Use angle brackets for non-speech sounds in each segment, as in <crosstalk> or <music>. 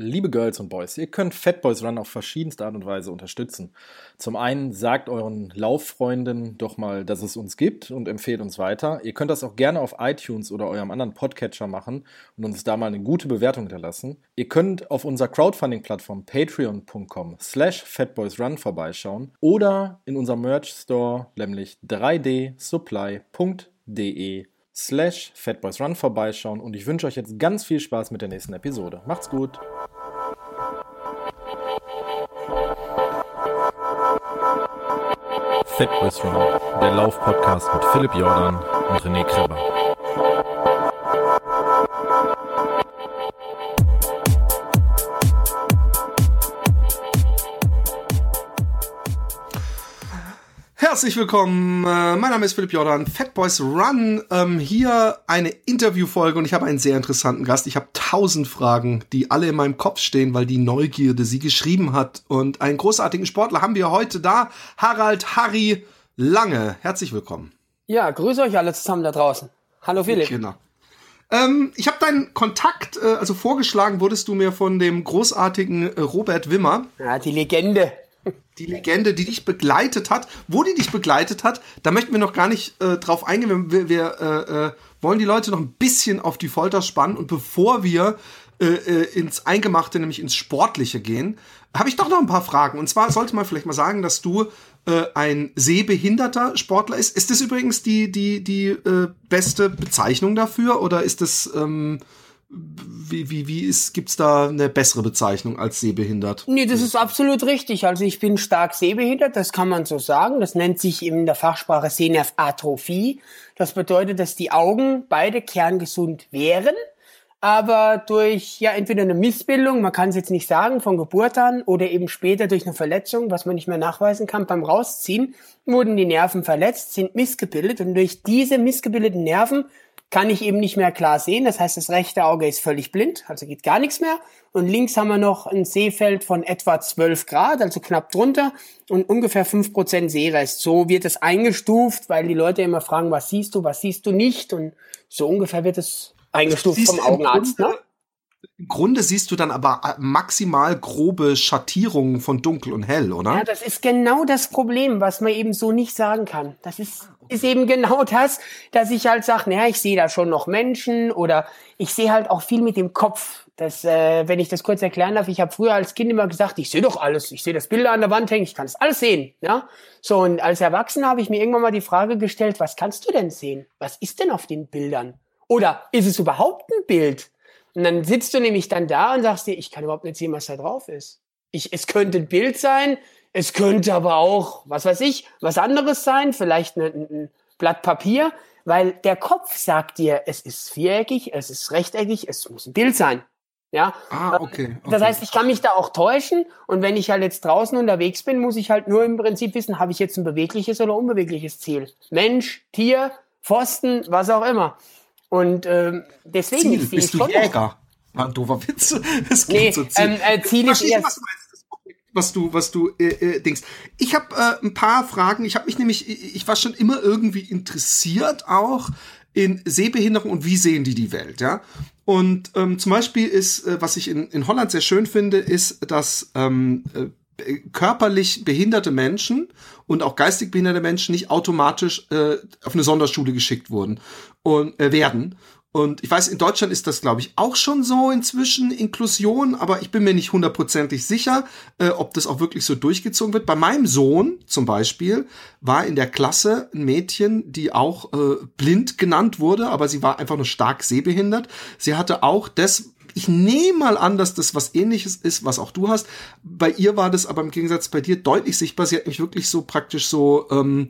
Liebe Girls und Boys, ihr könnt Fat Boys Run auf verschiedenste Art und Weise unterstützen. Zum einen sagt euren Lauffreunden doch mal, dass es uns gibt und empfehlt uns weiter. Ihr könnt das auch gerne auf iTunes oder eurem anderen Podcatcher machen und uns da mal eine gute Bewertung hinterlassen. Ihr könnt auf unserer Crowdfunding-Plattform patreon.com slash fatboysrun vorbeischauen oder in unserem Merch-Store, nämlich 3dsupply.de slash fatboysrun vorbeischauen und ich wünsche euch jetzt ganz viel Spaß mit der nächsten Episode. Macht's gut! Fat Boys Run, der Lauf-Podcast mit Philipp Jordan und René Kreber. Herzlich willkommen, äh, mein Name ist Philipp Jordan, Fat Boys Run. Ähm, hier eine Interviewfolge und ich habe einen sehr interessanten Gast. Ich habe tausend Fragen, die alle in meinem Kopf stehen, weil die Neugierde sie geschrieben hat. Und einen großartigen Sportler haben wir heute da, Harald Harry Lange. Herzlich willkommen. Ja, grüße euch alle zusammen da draußen. Hallo Philipp. Genau. Ähm, ich habe deinen Kontakt, äh, also vorgeschlagen wurdest du mir von dem großartigen äh, Robert Wimmer. Ja, die Legende die Legende, die dich begleitet hat, wo die dich begleitet hat, da möchten wir noch gar nicht äh, drauf eingehen. Wir, wir äh, äh, wollen die Leute noch ein bisschen auf die Folter spannen und bevor wir äh, äh, ins Eingemachte, nämlich ins Sportliche gehen, habe ich doch noch ein paar Fragen. Und zwar sollte man vielleicht mal sagen, dass du äh, ein sehbehinderter Sportler ist. Ist das übrigens die, die, die äh, beste Bezeichnung dafür oder ist das ähm, wie, wie, wie ist, gibt's da eine bessere Bezeichnung als sehbehindert? Nee, das ist absolut richtig. Also ich bin stark sehbehindert, das kann man so sagen. Das nennt sich in der Fachsprache Sehnervatrophie. Das bedeutet, dass die Augen beide kerngesund wären, aber durch ja entweder eine Missbildung, man kann es jetzt nicht sagen, von Geburt an oder eben später durch eine Verletzung, was man nicht mehr nachweisen kann beim Rausziehen, wurden die Nerven verletzt, sind missgebildet und durch diese missgebildeten Nerven kann ich eben nicht mehr klar sehen. Das heißt, das rechte Auge ist völlig blind, also geht gar nichts mehr. Und links haben wir noch ein Sehfeld von etwa 12 Grad, also knapp drunter und ungefähr 5% Sehrest. So wird es eingestuft, weil die Leute immer fragen, was siehst du, was siehst du nicht? Und so ungefähr wird es eingestuft vom Augenarzt. Ne? Grunde siehst du dann aber äh, maximal grobe Schattierungen von dunkel und hell, oder? Ja, das ist genau das Problem, was man eben so nicht sagen kann. Das ist, ist eben genau das, dass ich halt sage, naja, ich sehe da schon noch Menschen oder ich sehe halt auch viel mit dem Kopf. Das, äh, wenn ich das kurz erklären darf, ich habe früher als Kind immer gesagt, ich sehe doch alles, ich sehe das Bilder an der Wand hängen, ich kann es alles sehen. Ja? So, und als Erwachsener habe ich mir irgendwann mal die Frage gestellt, was kannst du denn sehen? Was ist denn auf den Bildern? Oder ist es überhaupt ein Bild? Und dann sitzt du nämlich dann da und sagst dir, ich kann überhaupt nicht sehen, was da drauf ist. Ich, es könnte ein Bild sein, es könnte aber auch, was weiß ich, was anderes sein, vielleicht ein, ein Blatt Papier, weil der Kopf sagt dir, es ist viereckig, es ist rechteckig, es muss ein Bild sein. Ja. Ah, okay, okay. Das heißt, ich kann mich da auch täuschen und wenn ich halt jetzt draußen unterwegs bin, muss ich halt nur im Prinzip wissen, habe ich jetzt ein bewegliches oder unbewegliches Ziel? Mensch, Tier, Pfosten, was auch immer. Und ähm, deswegen Ziel, ich bist du Jäger? War ein doofer Witz. <laughs> Es geht nee, so Ziel. Ähm, äh, Ziel ist erst was, was du was du äh, äh, denkst. Ich habe äh, ein paar Fragen. Ich habe mich nämlich ich war schon immer irgendwie interessiert auch in Sehbehinderung und wie sehen die die Welt, ja? Und ähm, zum Beispiel ist, äh, was ich in, in Holland sehr schön finde, ist, dass ähm, äh, körperlich behinderte Menschen und auch geistig behinderte Menschen nicht automatisch äh, auf eine Sonderschule geschickt wurden und äh, werden. Und ich weiß, in Deutschland ist das, glaube ich, auch schon so inzwischen Inklusion, aber ich bin mir nicht hundertprozentig sicher, äh, ob das auch wirklich so durchgezogen wird. Bei meinem Sohn zum Beispiel war in der Klasse ein Mädchen, die auch äh, blind genannt wurde, aber sie war einfach nur stark sehbehindert. Sie hatte auch das, ich nehme mal an, dass das was ähnliches ist, was auch du hast. Bei ihr war das aber im Gegensatz bei dir deutlich sichtbar. Sie hat mich wirklich so praktisch so, ähm,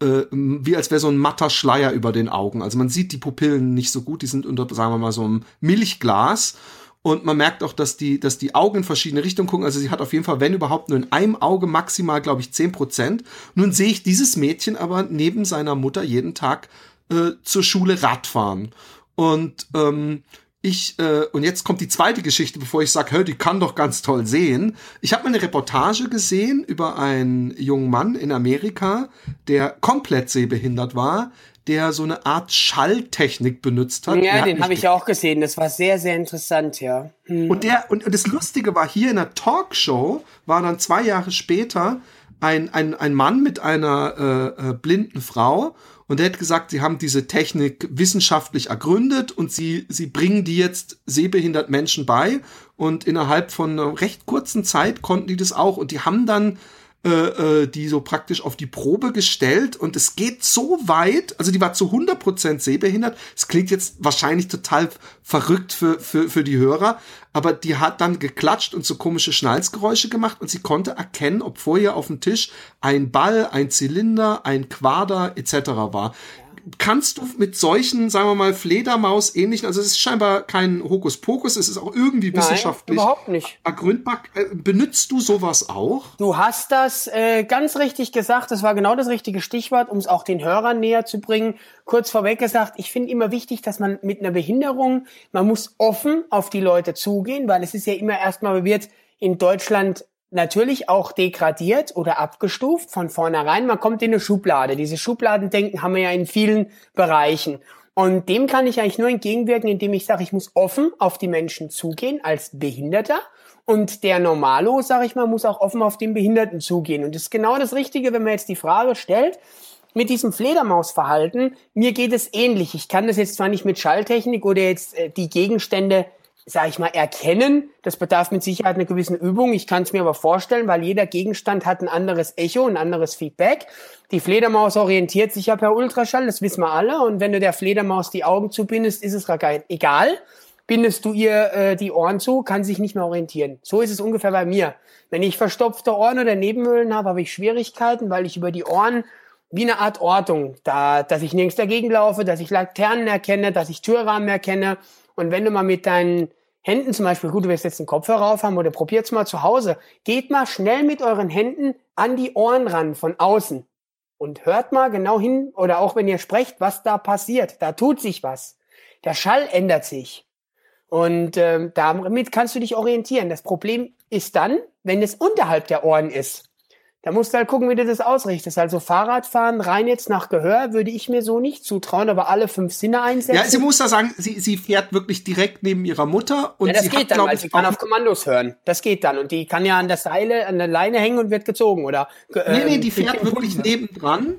äh, wie als wäre so ein matter Schleier über den Augen. Also man sieht die Pupillen nicht so gut, die sind unter, sagen wir mal, so einem Milchglas. Und man merkt auch, dass die, dass die Augen in verschiedene Richtungen gucken. Also sie hat auf jeden Fall, wenn überhaupt, nur in einem Auge maximal, glaube ich, zehn Prozent. Nun sehe ich dieses Mädchen aber neben seiner Mutter jeden Tag äh, zur Schule Radfahren. Und ähm, ich, äh, und jetzt kommt die zweite Geschichte, bevor ich sage, hör, die kann doch ganz toll sehen. Ich habe mal eine Reportage gesehen über einen jungen Mann in Amerika, der komplett sehbehindert war, der so eine Art Schalltechnik benutzt hat. Ja, den habe ich auch gesehen. Das war sehr, sehr interessant, ja. Hm. Und der und das Lustige war hier in der Talkshow war dann zwei Jahre später ein ein, ein Mann mit einer äh, äh, blinden Frau und der hat gesagt, sie haben diese Technik wissenschaftlich ergründet und sie sie bringen die jetzt sehbehindert Menschen bei. Und innerhalb von einer recht kurzen Zeit konnten die das auch. Und die haben dann äh, äh, die so praktisch auf die Probe gestellt und es geht so weit, also die war zu 100% sehbehindert. Es klingt jetzt wahrscheinlich total verrückt für, für, für die Hörer, aber die hat dann geklatscht und so komische Schnalzgeräusche gemacht und sie konnte erkennen, ob vor ihr auf dem Tisch ein Ball, ein Zylinder, ein Quader etc. war kannst du mit solchen, sagen wir mal, Fledermaus ähnlichen, also es ist scheinbar kein Hokuspokus, es ist auch irgendwie wissenschaftlich Nein, überhaupt nicht. ergründbar. Äh, benutzt du sowas auch? Du hast das äh, ganz richtig gesagt, das war genau das richtige Stichwort, um es auch den Hörern näher zu bringen. Kurz vorweg gesagt, ich finde immer wichtig, dass man mit einer Behinderung, man muss offen auf die Leute zugehen, weil es ist ja immer erstmal, wird in Deutschland natürlich auch degradiert oder abgestuft von vornherein. Man kommt in eine Schublade. Diese Schubladendenken haben wir ja in vielen Bereichen. Und dem kann ich eigentlich nur entgegenwirken, indem ich sage, ich muss offen auf die Menschen zugehen als Behinderter. Und der Normalo, sage ich mal, muss auch offen auf den Behinderten zugehen. Und das ist genau das Richtige, wenn man jetzt die Frage stellt, mit diesem Fledermausverhalten, mir geht es ähnlich. Ich kann das jetzt zwar nicht mit Schalltechnik oder jetzt äh, die Gegenstände sage ich mal, erkennen. Das bedarf mit Sicherheit einer gewissen Übung. Ich kann es mir aber vorstellen, weil jeder Gegenstand hat ein anderes Echo, ein anderes Feedback. Die Fledermaus orientiert sich ja per Ultraschall, das wissen wir alle. Und wenn du der Fledermaus die Augen zubindest, ist es egal. Bindest du ihr äh, die Ohren zu, kann sich nicht mehr orientieren. So ist es ungefähr bei mir. Wenn ich verstopfte Ohren oder Nebenhöhlen habe, habe ich Schwierigkeiten, weil ich über die Ohren wie eine Art Ortung, da, dass ich nirgends dagegen laufe, dass ich Laternen erkenne, dass ich Türrahmen erkenne. Und wenn du mal mit deinen Händen zum Beispiel, gut, du wirst jetzt einen Kopfhörer auf haben oder probiert's mal zu Hause. Geht mal schnell mit euren Händen an die Ohren ran von außen und hört mal genau hin oder auch wenn ihr sprecht, was da passiert. Da tut sich was. Der Schall ändert sich. Und ähm, damit kannst du dich orientieren. Das Problem ist dann, wenn es unterhalb der Ohren ist. Da musst du halt gucken, wie du das ausrichtest. Also Fahrradfahren rein jetzt nach Gehör würde ich mir so nicht zutrauen, aber alle fünf Sinne einsetzen. Ja, sie muss da sagen, sie, sie fährt wirklich direkt neben ihrer Mutter und ja, das sie geht hat, dann, weil sie kann auf Kommandos hören. Das geht dann und die kann ja an der Seile, an der Leine hängen und wird gezogen oder. Äh, nee, nee, die fährt <laughs> wirklich nebendran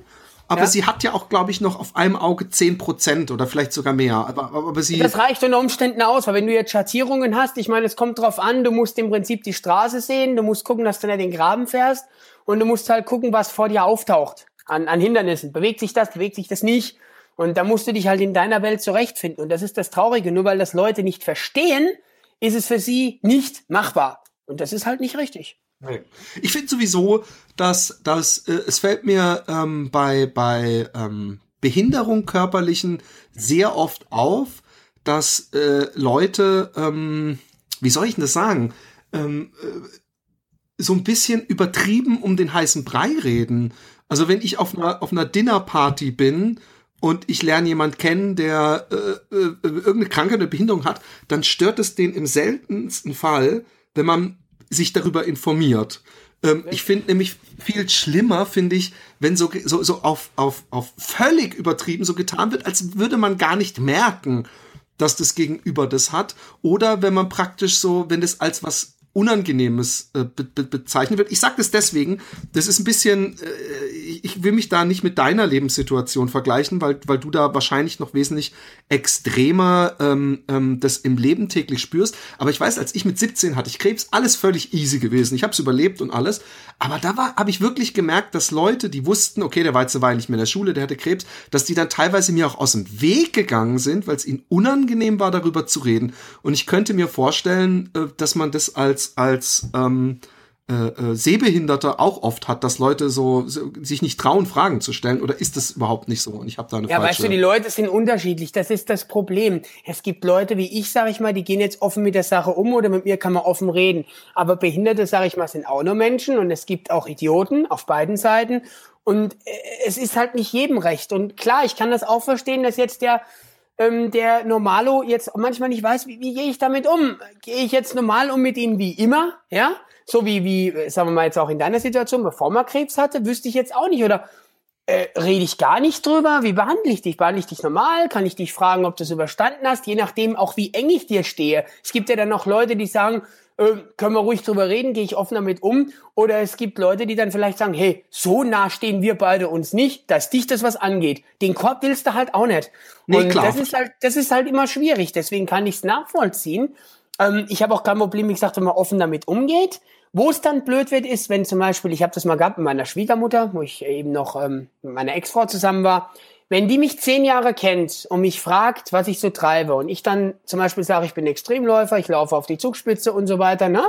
aber ja? sie hat ja auch, glaube ich, noch auf einem Auge zehn Prozent oder vielleicht sogar mehr. Aber, aber sie das reicht unter Umständen aus, weil wenn du jetzt Schattierungen hast, ich meine, es kommt drauf an, du musst im Prinzip die Straße sehen, du musst gucken, dass du nicht den Graben fährst und du musst halt gucken, was vor dir auftaucht an, an Hindernissen. Bewegt sich das, bewegt sich das nicht? Und da musst du dich halt in deiner Welt zurechtfinden. Und das ist das Traurige. Nur weil das Leute nicht verstehen, ist es für sie nicht machbar. Und das ist halt nicht richtig. Ich finde sowieso, dass, dass äh, es fällt mir ähm, bei, bei ähm, Behinderung körperlichen sehr oft auf, dass äh, Leute, ähm, wie soll ich denn das sagen, ähm, äh, so ein bisschen übertrieben um den heißen Brei reden. Also wenn ich auf einer, auf einer Dinnerparty bin und ich lerne jemand kennen, der äh, äh, irgendeine Krankheit oder Behinderung hat, dann stört es den im seltensten Fall, wenn man sich darüber informiert. Ähm, ich finde nämlich viel schlimmer, finde ich, wenn so, so, so auf, auf, auf völlig übertrieben so getan wird, als würde man gar nicht merken, dass das Gegenüber das hat. Oder wenn man praktisch so, wenn das als was Unangenehmes äh, be be bezeichnet wird. Ich sage das deswegen, das ist ein bisschen, äh, ich will mich da nicht mit deiner Lebenssituation vergleichen, weil, weil du da wahrscheinlich noch wesentlich extremer ähm, ähm, das im Leben täglich spürst. Aber ich weiß, als ich mit 17 hatte ich Krebs, alles völlig easy gewesen. Ich habe es überlebt und alles. Aber da habe ich wirklich gemerkt, dass Leute, die wussten, okay, der war jetzt nicht mehr in der Schule, der hatte Krebs, dass die dann teilweise mir auch aus dem Weg gegangen sind, weil es ihnen unangenehm war, darüber zu reden. Und ich könnte mir vorstellen, äh, dass man das als als ähm, äh, äh, Sehbehinderter auch oft hat, dass Leute so, so, sich nicht trauen, Fragen zu stellen. Oder ist das überhaupt nicht so? Und ich habe da eine Ja, falsche weißt du, die Leute sind unterschiedlich. Das ist das Problem. Es gibt Leute wie ich, sage ich mal, die gehen jetzt offen mit der Sache um oder mit mir kann man offen reden. Aber Behinderte, sage ich mal, sind auch nur Menschen und es gibt auch Idioten auf beiden Seiten. Und äh, es ist halt nicht jedem recht. Und klar, ich kann das auch verstehen, dass jetzt der ähm, der Normalo jetzt manchmal nicht weiß, wie, wie gehe ich damit um? Gehe ich jetzt normal um mit ihm wie immer, ja? So wie, wie, sagen wir mal jetzt auch in deiner Situation, bevor man Krebs hatte, wüsste ich jetzt auch nicht. Oder äh, rede ich gar nicht drüber. Wie behandle ich dich? Behandle ich dich normal? Kann ich dich fragen, ob du es überstanden hast? Je nachdem auch, wie eng ich dir stehe. Es gibt ja dann noch Leute, die sagen, äh, können wir ruhig drüber reden, gehe ich offen damit um. Oder es gibt Leute, die dann vielleicht sagen, hey, so nah stehen wir beide uns nicht, dass dich das was angeht. Den Korb willst du halt auch nicht. Nee, Und klar. das ist halt, das ist halt immer schwierig. Deswegen kann ich es nachvollziehen. Ähm, ich habe auch kein Problem, wie gesagt, wenn man offen damit umgeht. Wo es dann blöd wird, ist, wenn zum Beispiel, ich habe das mal gehabt mit meiner Schwiegermutter, wo ich eben noch ähm, mit meiner Ex-Frau zusammen war, wenn die mich zehn Jahre kennt und mich fragt, was ich so treibe und ich dann zum Beispiel sage, ich bin Extremläufer, ich laufe auf die Zugspitze und so weiter, ne?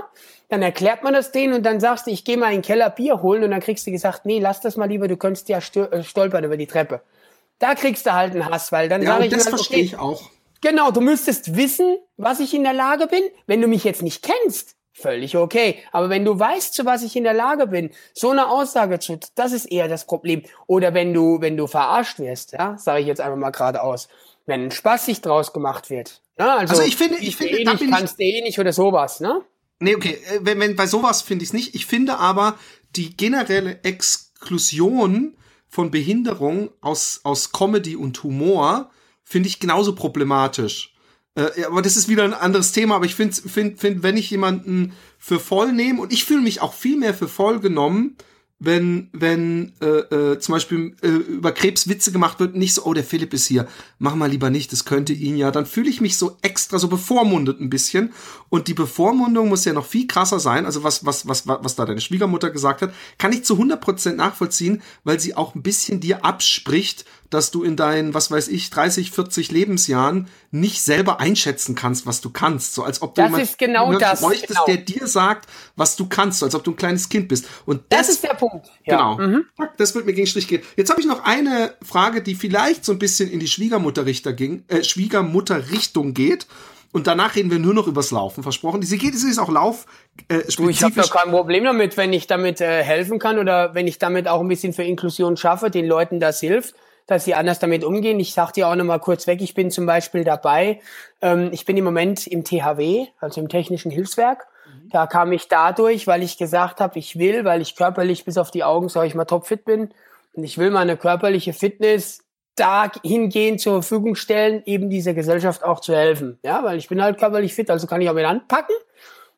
Dann erklärt man das denen und dann sagst du, ich gehe mal in den Keller Bier holen und dann kriegst du gesagt, nee, lass das mal lieber, du könntest ja äh, stolpern über die Treppe. Da kriegst du halt einen Hass, weil dann ja, sage ich das halt, verstehe okay, ich auch. Genau, du müsstest wissen, was ich in der Lage bin. Wenn du mich jetzt nicht kennst, völlig okay. Aber wenn du weißt, zu was ich in der Lage bin, so eine Aussage zu, das ist eher das Problem. Oder wenn du, wenn du verarscht wirst, ja, sage ich jetzt einfach mal geradeaus, wenn ein Spaß sich draus gemacht wird. Ja, also, also ich finde, ich finde, eh nicht, kannst du eh nicht oder sowas, ne? Nee, okay, äh, wenn, wenn bei sowas finde ich es nicht. Ich finde aber die generelle Exklusion von Behinderung aus aus Comedy und Humor finde ich genauso problematisch. Äh, aber das ist wieder ein anderes Thema, aber ich finde, find, find, wenn ich jemanden für voll nehme, und ich fühle mich auch viel mehr für voll genommen, wenn, wenn äh, äh, zum Beispiel äh, über Krebs Witze gemacht wird, nicht so, oh, der Philipp ist hier, mach mal lieber nicht, das könnte ihn ja, dann fühle ich mich so extra so bevormundet ein bisschen. Und die Bevormundung muss ja noch viel krasser sein, also was, was, was, was da deine Schwiegermutter gesagt hat, kann ich zu 100% nachvollziehen, weil sie auch ein bisschen dir abspricht, dass du in deinen, was weiß ich, 30, 40 Lebensjahren nicht selber einschätzen kannst, was du kannst. So als ob du das ist genau das, bräuchtest, genau. der dir sagt, was du kannst, so als ob du ein kleines Kind bist. Und das, das ist der Punkt. Ja. Genau. Mhm. Das wird mir gegen Strich gehen. Jetzt habe ich noch eine Frage, die vielleicht so ein bisschen in die Schwiegermutterrichter ging, äh, Schwiegermutterrichtung geht. Und danach reden wir nur noch übers Laufen, versprochen. Diese geht, es ist auch Lauf. Äh. Du, ich habe da kein Problem damit, wenn ich damit äh, helfen kann oder wenn ich damit auch ein bisschen für Inklusion schaffe, den Leuten das hilft dass sie anders damit umgehen. Ich sag dir auch noch mal kurz weg, ich bin zum Beispiel dabei, ähm, ich bin im Moment im THW, also im Technischen Hilfswerk. Mhm. Da kam ich dadurch, weil ich gesagt habe, ich will, weil ich körperlich bis auf die Augen, sag ich mal, topfit bin. Und ich will meine körperliche Fitness dahingehend zur Verfügung stellen, eben dieser Gesellschaft auch zu helfen. Ja, weil ich bin halt körperlich fit, also kann ich auch mit anpacken.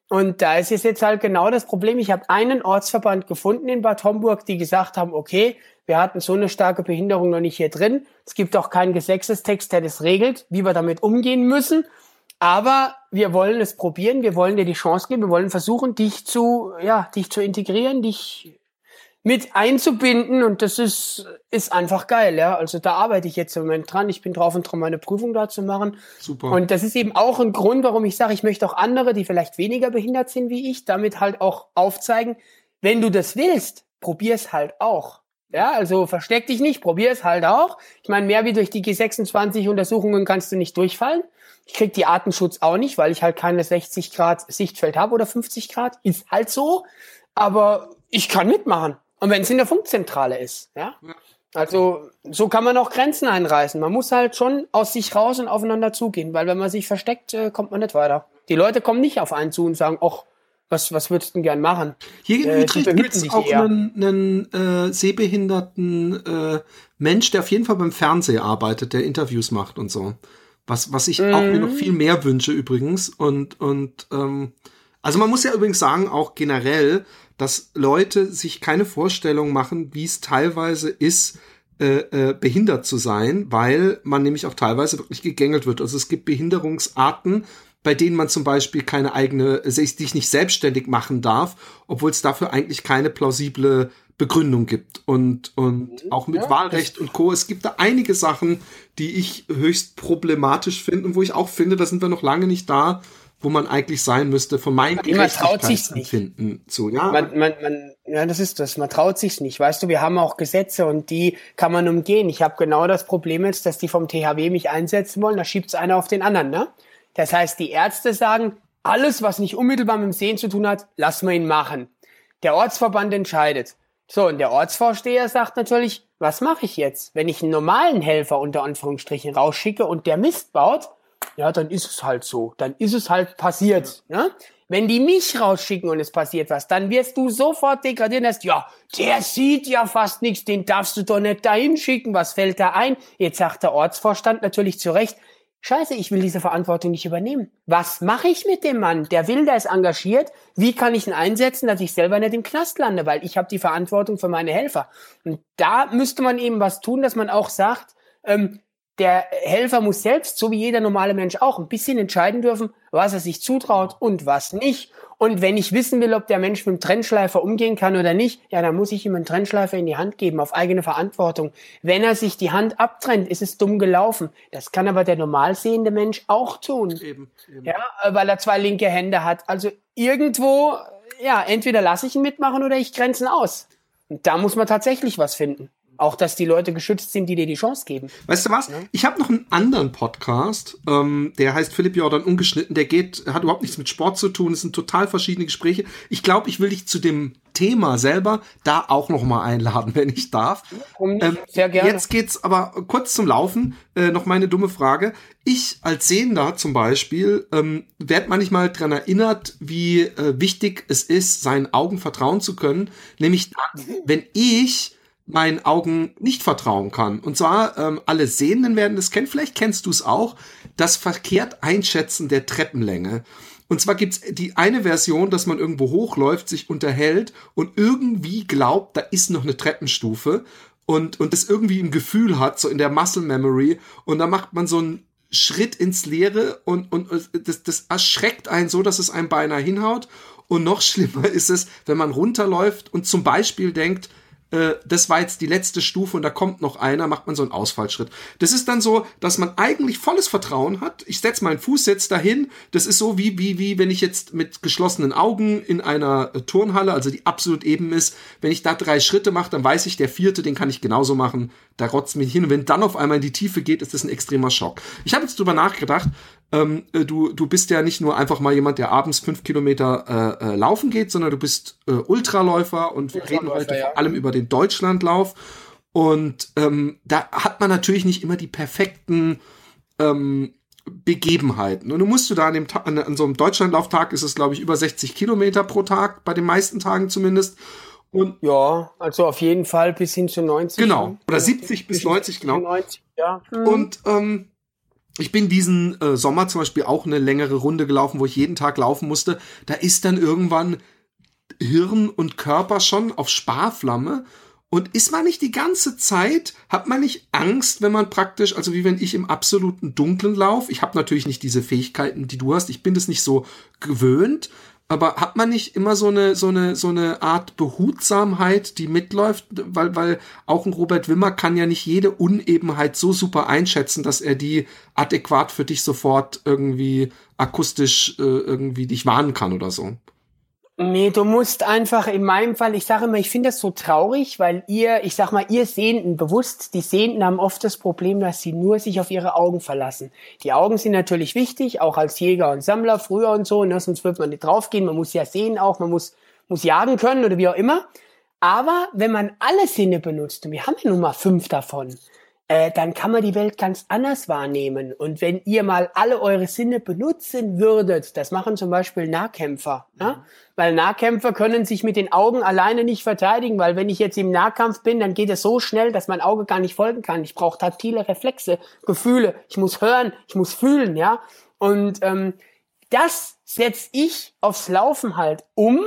Und da ist jetzt halt genau das Problem. Ich habe einen Ortsverband gefunden in Bad Homburg, die gesagt haben, okay, wir hatten so eine starke Behinderung noch nicht hier drin. Es gibt auch keinen Gesetzestext, der das regelt, wie wir damit umgehen müssen. Aber wir wollen es probieren, wir wollen dir die Chance geben, wir wollen versuchen, dich zu, ja, dich zu integrieren, dich mit einzubinden und das ist, ist einfach geil, ja. Also da arbeite ich jetzt im Moment dran. Ich bin drauf und dran, meine Prüfung da zu machen. Super. Und das ist eben auch ein Grund, warum ich sage, ich möchte auch andere, die vielleicht weniger behindert sind wie ich, damit halt auch aufzeigen, wenn du das willst, probier's halt auch. Ja, also versteck dich nicht, probier es halt auch. Ich meine, mehr wie durch die G26 Untersuchungen kannst du nicht durchfallen. Ich krieg die Artenschutz auch nicht, weil ich halt keine 60 Grad Sichtfeld habe oder 50 Grad. Ist halt so. Aber ich kann mitmachen. Und wenn es in der Funkzentrale ist, ja. Also so kann man auch Grenzen einreißen. Man muss halt schon aus sich raus und aufeinander zugehen, weil wenn man sich versteckt, äh, kommt man nicht weiter. Die Leute kommen nicht auf einen zu und sagen, ach, was, was würdest du denn gern machen? Hier in Utrecht äh, gibt es auch eher. einen, einen äh, sehbehinderten äh, Mensch, der auf jeden Fall beim Fernsehen arbeitet, der Interviews macht und so. Was, was ich mhm. auch mir noch mhm. viel mehr wünsche übrigens. Und, und ähm, also man muss ja übrigens sagen, auch generell, dass Leute sich keine Vorstellung machen, wie es teilweise ist, äh, äh, behindert zu sein, weil man nämlich auch teilweise wirklich gegängelt wird. Also es gibt Behinderungsarten, bei denen man zum Beispiel keine eigene, sich nicht selbstständig machen darf, obwohl es dafür eigentlich keine plausible Begründung gibt. Und, und mhm. auch mit ja, Wahlrecht und Co. Es gibt da einige Sachen, die ich höchst problematisch finde und wo ich auch finde, da sind wir noch lange nicht da, wo man eigentlich sein müsste, von meinem Gerechtigkeitsempfinden zu. Ja. Man, man, man, ja, das ist das. Man traut sich's nicht. Weißt du, wir haben auch Gesetze und die kann man umgehen. Ich habe genau das Problem jetzt, dass die vom THW mich einsetzen wollen. Da schiebt's einer auf den anderen, ne? Das heißt, die Ärzte sagen, alles, was nicht unmittelbar mit dem Sehen zu tun hat, lassen wir ihn machen. Der Ortsverband entscheidet. So, und der Ortsvorsteher sagt natürlich, was mache ich jetzt? Wenn ich einen normalen Helfer unter Anführungsstrichen rausschicke und der Mist baut, ja, dann ist es halt so. Dann ist es halt passiert. Ne? Wenn die mich rausschicken und es passiert was, dann wirst du sofort degradieren, dass, ja, der sieht ja fast nichts, den darfst du doch nicht dahin schicken, was fällt da ein? Jetzt sagt der Ortsvorstand natürlich zu Recht, Scheiße, ich will diese Verantwortung nicht übernehmen. Was mache ich mit dem Mann? Der will, der ist engagiert. Wie kann ich ihn einsetzen, dass ich selber nicht im Knast lande? Weil ich habe die Verantwortung für meine Helfer. Und da müsste man eben was tun, dass man auch sagt, ähm, der Helfer muss selbst, so wie jeder normale Mensch auch, ein bisschen entscheiden dürfen, was er sich zutraut und was nicht. Und wenn ich wissen will, ob der Mensch mit dem Trennschleifer umgehen kann oder nicht, ja, dann muss ich ihm einen Trennschleifer in die Hand geben, auf eigene Verantwortung. Wenn er sich die Hand abtrennt, ist es dumm gelaufen. Das kann aber der normal sehende Mensch auch tun. Eben, eben. Ja, weil er zwei linke Hände hat. Also irgendwo, ja, entweder lasse ich ihn mitmachen oder ich grenze ihn aus. Und da muss man tatsächlich was finden. Auch, dass die Leute geschützt sind, die dir die Chance geben. Weißt du was? Ja. Ich habe noch einen anderen Podcast, ähm, der heißt Philipp Jordan Ungeschnitten. Der geht, hat überhaupt nichts mit Sport zu tun. Es sind total verschiedene Gespräche. Ich glaube, ich will dich zu dem Thema selber da auch noch mal einladen, <laughs> wenn ich darf. Ähm, Sehr gerne. Jetzt geht's aber kurz zum Laufen. Äh, noch meine dumme Frage. Ich als Sehender zum Beispiel ähm, werde manchmal dran erinnert, wie äh, wichtig es ist, seinen Augen vertrauen zu können. Nämlich dann, wenn ich meinen Augen nicht vertrauen kann. Und zwar, ähm, alle Sehenden werden das kennen, vielleicht kennst du es auch, das verkehrt Einschätzen der Treppenlänge. Und zwar gibt's die eine Version, dass man irgendwo hochläuft, sich unterhält und irgendwie glaubt, da ist noch eine Treppenstufe und, und das irgendwie im Gefühl hat, so in der Muscle Memory. Und dann macht man so einen Schritt ins Leere und, und das, das erschreckt einen so, dass es einem beinahe hinhaut. Und noch <laughs> schlimmer ist es, wenn man runterläuft und zum Beispiel denkt, äh, das war jetzt die letzte Stufe und da kommt noch einer, macht man so einen Ausfallschritt. Das ist dann so, dass man eigentlich volles Vertrauen hat. Ich setze meinen Fuß jetzt dahin. Das ist so wie, wie, wie wenn ich jetzt mit geschlossenen Augen in einer äh, Turnhalle, also die absolut eben ist, wenn ich da drei Schritte mache, dann weiß ich, der vierte, den kann ich genauso machen. Da rotzt mich hin. Und wenn dann auf einmal in die Tiefe geht, ist das ein extremer Schock. Ich habe jetzt drüber nachgedacht, ähm, äh, du, du bist ja nicht nur einfach mal jemand, der abends fünf Kilometer äh, äh, laufen geht, sondern du bist äh, Ultraläufer und wir reden heute ja. vor allem über den Deutschlandlauf. Und ähm, da hat man natürlich nicht immer die perfekten ähm, Begebenheiten. Und du musst du da an, dem an, an so einem Deutschlandlauftag ist es, glaube ich, über 60 Kilometer pro Tag, bei den meisten Tagen zumindest. Und ja, also auf jeden Fall bis hin zu 90. Genau, oder 70 bis 90, genau. 90, ja. Mhm. Und ähm, ich bin diesen äh, Sommer zum Beispiel auch eine längere Runde gelaufen, wo ich jeden Tag laufen musste. Da ist dann irgendwann Hirn und Körper schon auf Sparflamme. Und ist man nicht die ganze Zeit, hat man nicht Angst, wenn man praktisch, also wie wenn ich im absoluten Dunklen laufe, ich habe natürlich nicht diese Fähigkeiten, die du hast, ich bin das nicht so gewöhnt, aber hat man nicht immer so eine, so eine, so eine Art Behutsamheit, die mitläuft? Weil, weil auch ein Robert Wimmer kann ja nicht jede Unebenheit so super einschätzen, dass er die adäquat für dich sofort irgendwie akustisch äh, irgendwie dich warnen kann oder so. Nee, du musst einfach in meinem Fall, ich sage immer, ich finde das so traurig, weil ihr, ich sag mal, ihr Sehenden bewusst, die Sehenden haben oft das Problem, dass sie nur sich auf ihre Augen verlassen. Die Augen sind natürlich wichtig, auch als Jäger und Sammler früher und so, ne, sonst wird man nicht draufgehen, man muss ja sehen auch, man muss, muss jagen können oder wie auch immer. Aber wenn man alle Sinne benutzt, und wir haben ja nun mal fünf davon, äh, dann kann man die Welt ganz anders wahrnehmen. Und wenn ihr mal alle eure Sinne benutzen würdet, das machen zum Beispiel Nahkämpfer, ne? mhm. ne? weil Nahkämpfer können sich mit den Augen alleine nicht verteidigen, weil wenn ich jetzt im Nahkampf bin, dann geht es so schnell, dass mein Auge gar nicht folgen kann. Ich brauche taktile Reflexe, Gefühle, ich muss hören, ich muss fühlen, ja. Und ähm, das setze ich aufs Laufen halt um.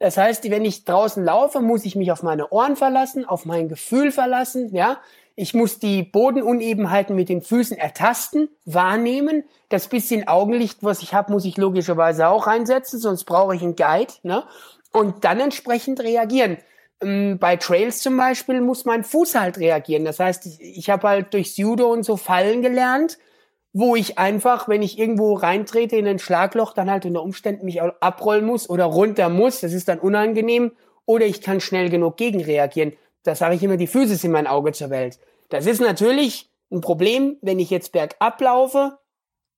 Das heißt, wenn ich draußen laufe, muss ich mich auf meine Ohren verlassen, auf mein Gefühl verlassen, ja. Ich muss die Bodenunebenheiten mit den Füßen ertasten, wahrnehmen. Das bisschen Augenlicht, was ich habe, muss ich logischerweise auch einsetzen, sonst brauche ich einen Guide. Ne? Und dann entsprechend reagieren. Ähm, bei Trails zum Beispiel muss mein Fuß halt reagieren. Das heißt, ich, ich habe halt durch Judo und so Fallen gelernt, wo ich einfach, wenn ich irgendwo reintrete in ein Schlagloch, dann halt unter Umständen mich abrollen muss oder runter muss. Das ist dann unangenehm. Oder ich kann schnell genug gegenreagieren da sage ich immer, die Füße sind mein Auge zur Welt. Das ist natürlich ein Problem, wenn ich jetzt bergab laufe,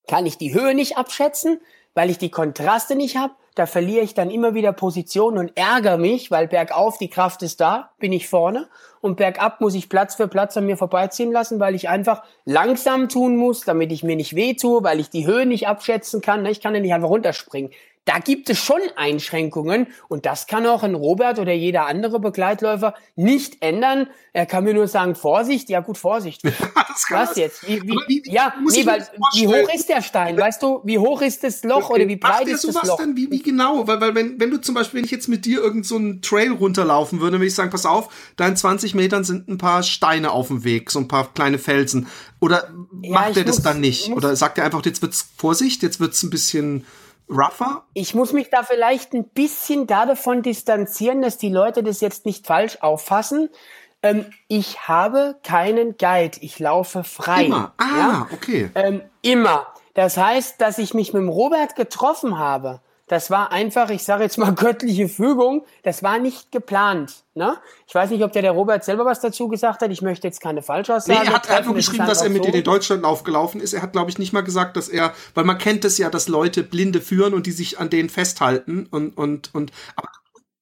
kann ich die Höhe nicht abschätzen, weil ich die Kontraste nicht habe. Da verliere ich dann immer wieder Position und ärgere mich, weil bergauf die Kraft ist da, bin ich vorne. Und bergab muss ich Platz für Platz an mir vorbeiziehen lassen, weil ich einfach langsam tun muss, damit ich mir nicht weh tue, weil ich die Höhe nicht abschätzen kann. Ich kann ja nicht einfach runterspringen. Da gibt es schon Einschränkungen und das kann auch ein Robert oder jeder andere Begleitläufer nicht ändern. Er kann mir nur sagen, Vorsicht, ja gut, Vorsicht. <laughs> Was jetzt? Wie, wie, wie, ja, nee, weil, wie hoch ist der Stein? Weißt du, wie hoch ist das Loch oder wie breit ist das Loch? Denn, wie, wie genau? Weil, weil wenn, wenn du zum Beispiel, wenn ich jetzt mit dir irgend so einen Trail runterlaufen würde, würde ich sagen, pass auf, da in 20 Metern sind ein paar Steine auf dem Weg, so ein paar kleine Felsen. Oder ja, macht er das dann nicht? Oder sagt er einfach, jetzt wird's Vorsicht, jetzt wird's ein bisschen rougher? Ich muss mich da vielleicht ein bisschen davon distanzieren, dass die Leute das jetzt nicht falsch auffassen. Ähm, ich habe keinen Guide, ich laufe frei. Immer? Ah, ja? okay. Ähm, immer. Das heißt, dass ich mich mit dem Robert getroffen habe das war einfach, ich sage jetzt mal <laughs> göttliche Fügung, das war nicht geplant. Ne? Ich weiß nicht, ob der, der Robert selber was dazu gesagt hat, ich möchte jetzt keine Falschaussagen. Nee, er hat einfach geschrieben, dass er mit so. dir in Deutschland aufgelaufen ist. Er hat, glaube ich, nicht mal gesagt, dass er, weil man kennt es ja, dass Leute Blinde führen und die sich an denen festhalten und, und, und.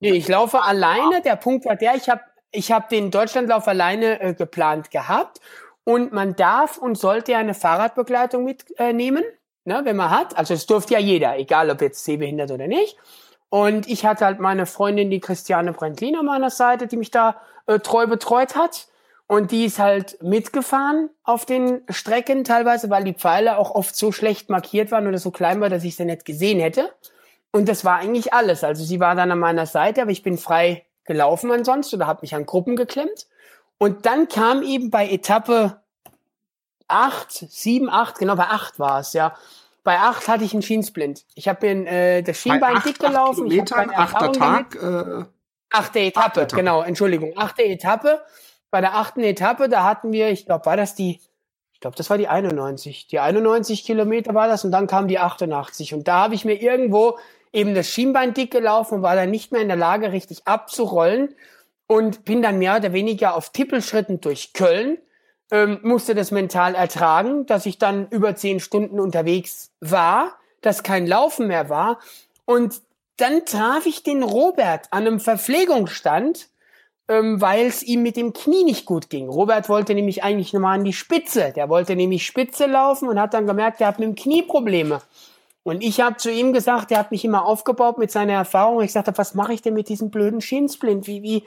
Nee, ich laufe alleine. Der Punkt war der, ich habe ich hab den Deutschlandlauf alleine äh, geplant gehabt und man darf und sollte eine Fahrradbegleitung mitnehmen. Äh, ne, wenn man hat. Also es durfte ja jeder, egal ob jetzt sehbehindert oder nicht. Und ich hatte halt meine Freundin, die Christiane Brentlin an meiner Seite, die mich da äh, treu betreut hat. Und die ist halt mitgefahren auf den Strecken teilweise, weil die Pfeile auch oft so schlecht markiert waren oder so klein war, dass ich sie nicht gesehen hätte. Und das war eigentlich alles. Also sie war dann an meiner Seite, aber ich bin frei gelaufen ansonsten oder habe mich an Gruppen geklemmt. Und dann kam eben bei Etappe acht, sieben, acht, genau bei acht war es, ja. Bei acht hatte ich einen Schiensplint. Ich habe mir äh, das Schienbein dick gelaufen. ich achter Tag. Äh, achte Etappe, achte genau, Entschuldigung. Achte Etappe. Bei der achten Etappe, da hatten wir, ich glaube, war das die, ich glaube, das war die 91. Die 91 Kilometer war das und dann kam die 88. Und da habe ich mir irgendwo eben das Schienbein dick gelaufen und war dann nicht mehr in der Lage, richtig abzurollen und bin dann mehr oder weniger auf Tippelschritten durch Köln ähm, musste das mental ertragen, dass ich dann über zehn Stunden unterwegs war, dass kein Laufen mehr war. Und dann traf ich den Robert an einem Verpflegungsstand, ähm, weil es ihm mit dem Knie nicht gut ging. Robert wollte nämlich eigentlich nochmal an die Spitze. Der wollte nämlich Spitze laufen und hat dann gemerkt, er hat mit dem Knie Probleme. Und ich habe zu ihm gesagt, er hat mich immer aufgebaut mit seiner Erfahrung. Ich sagte, was mache ich denn mit diesem blöden Schiensplint? Wie, wie,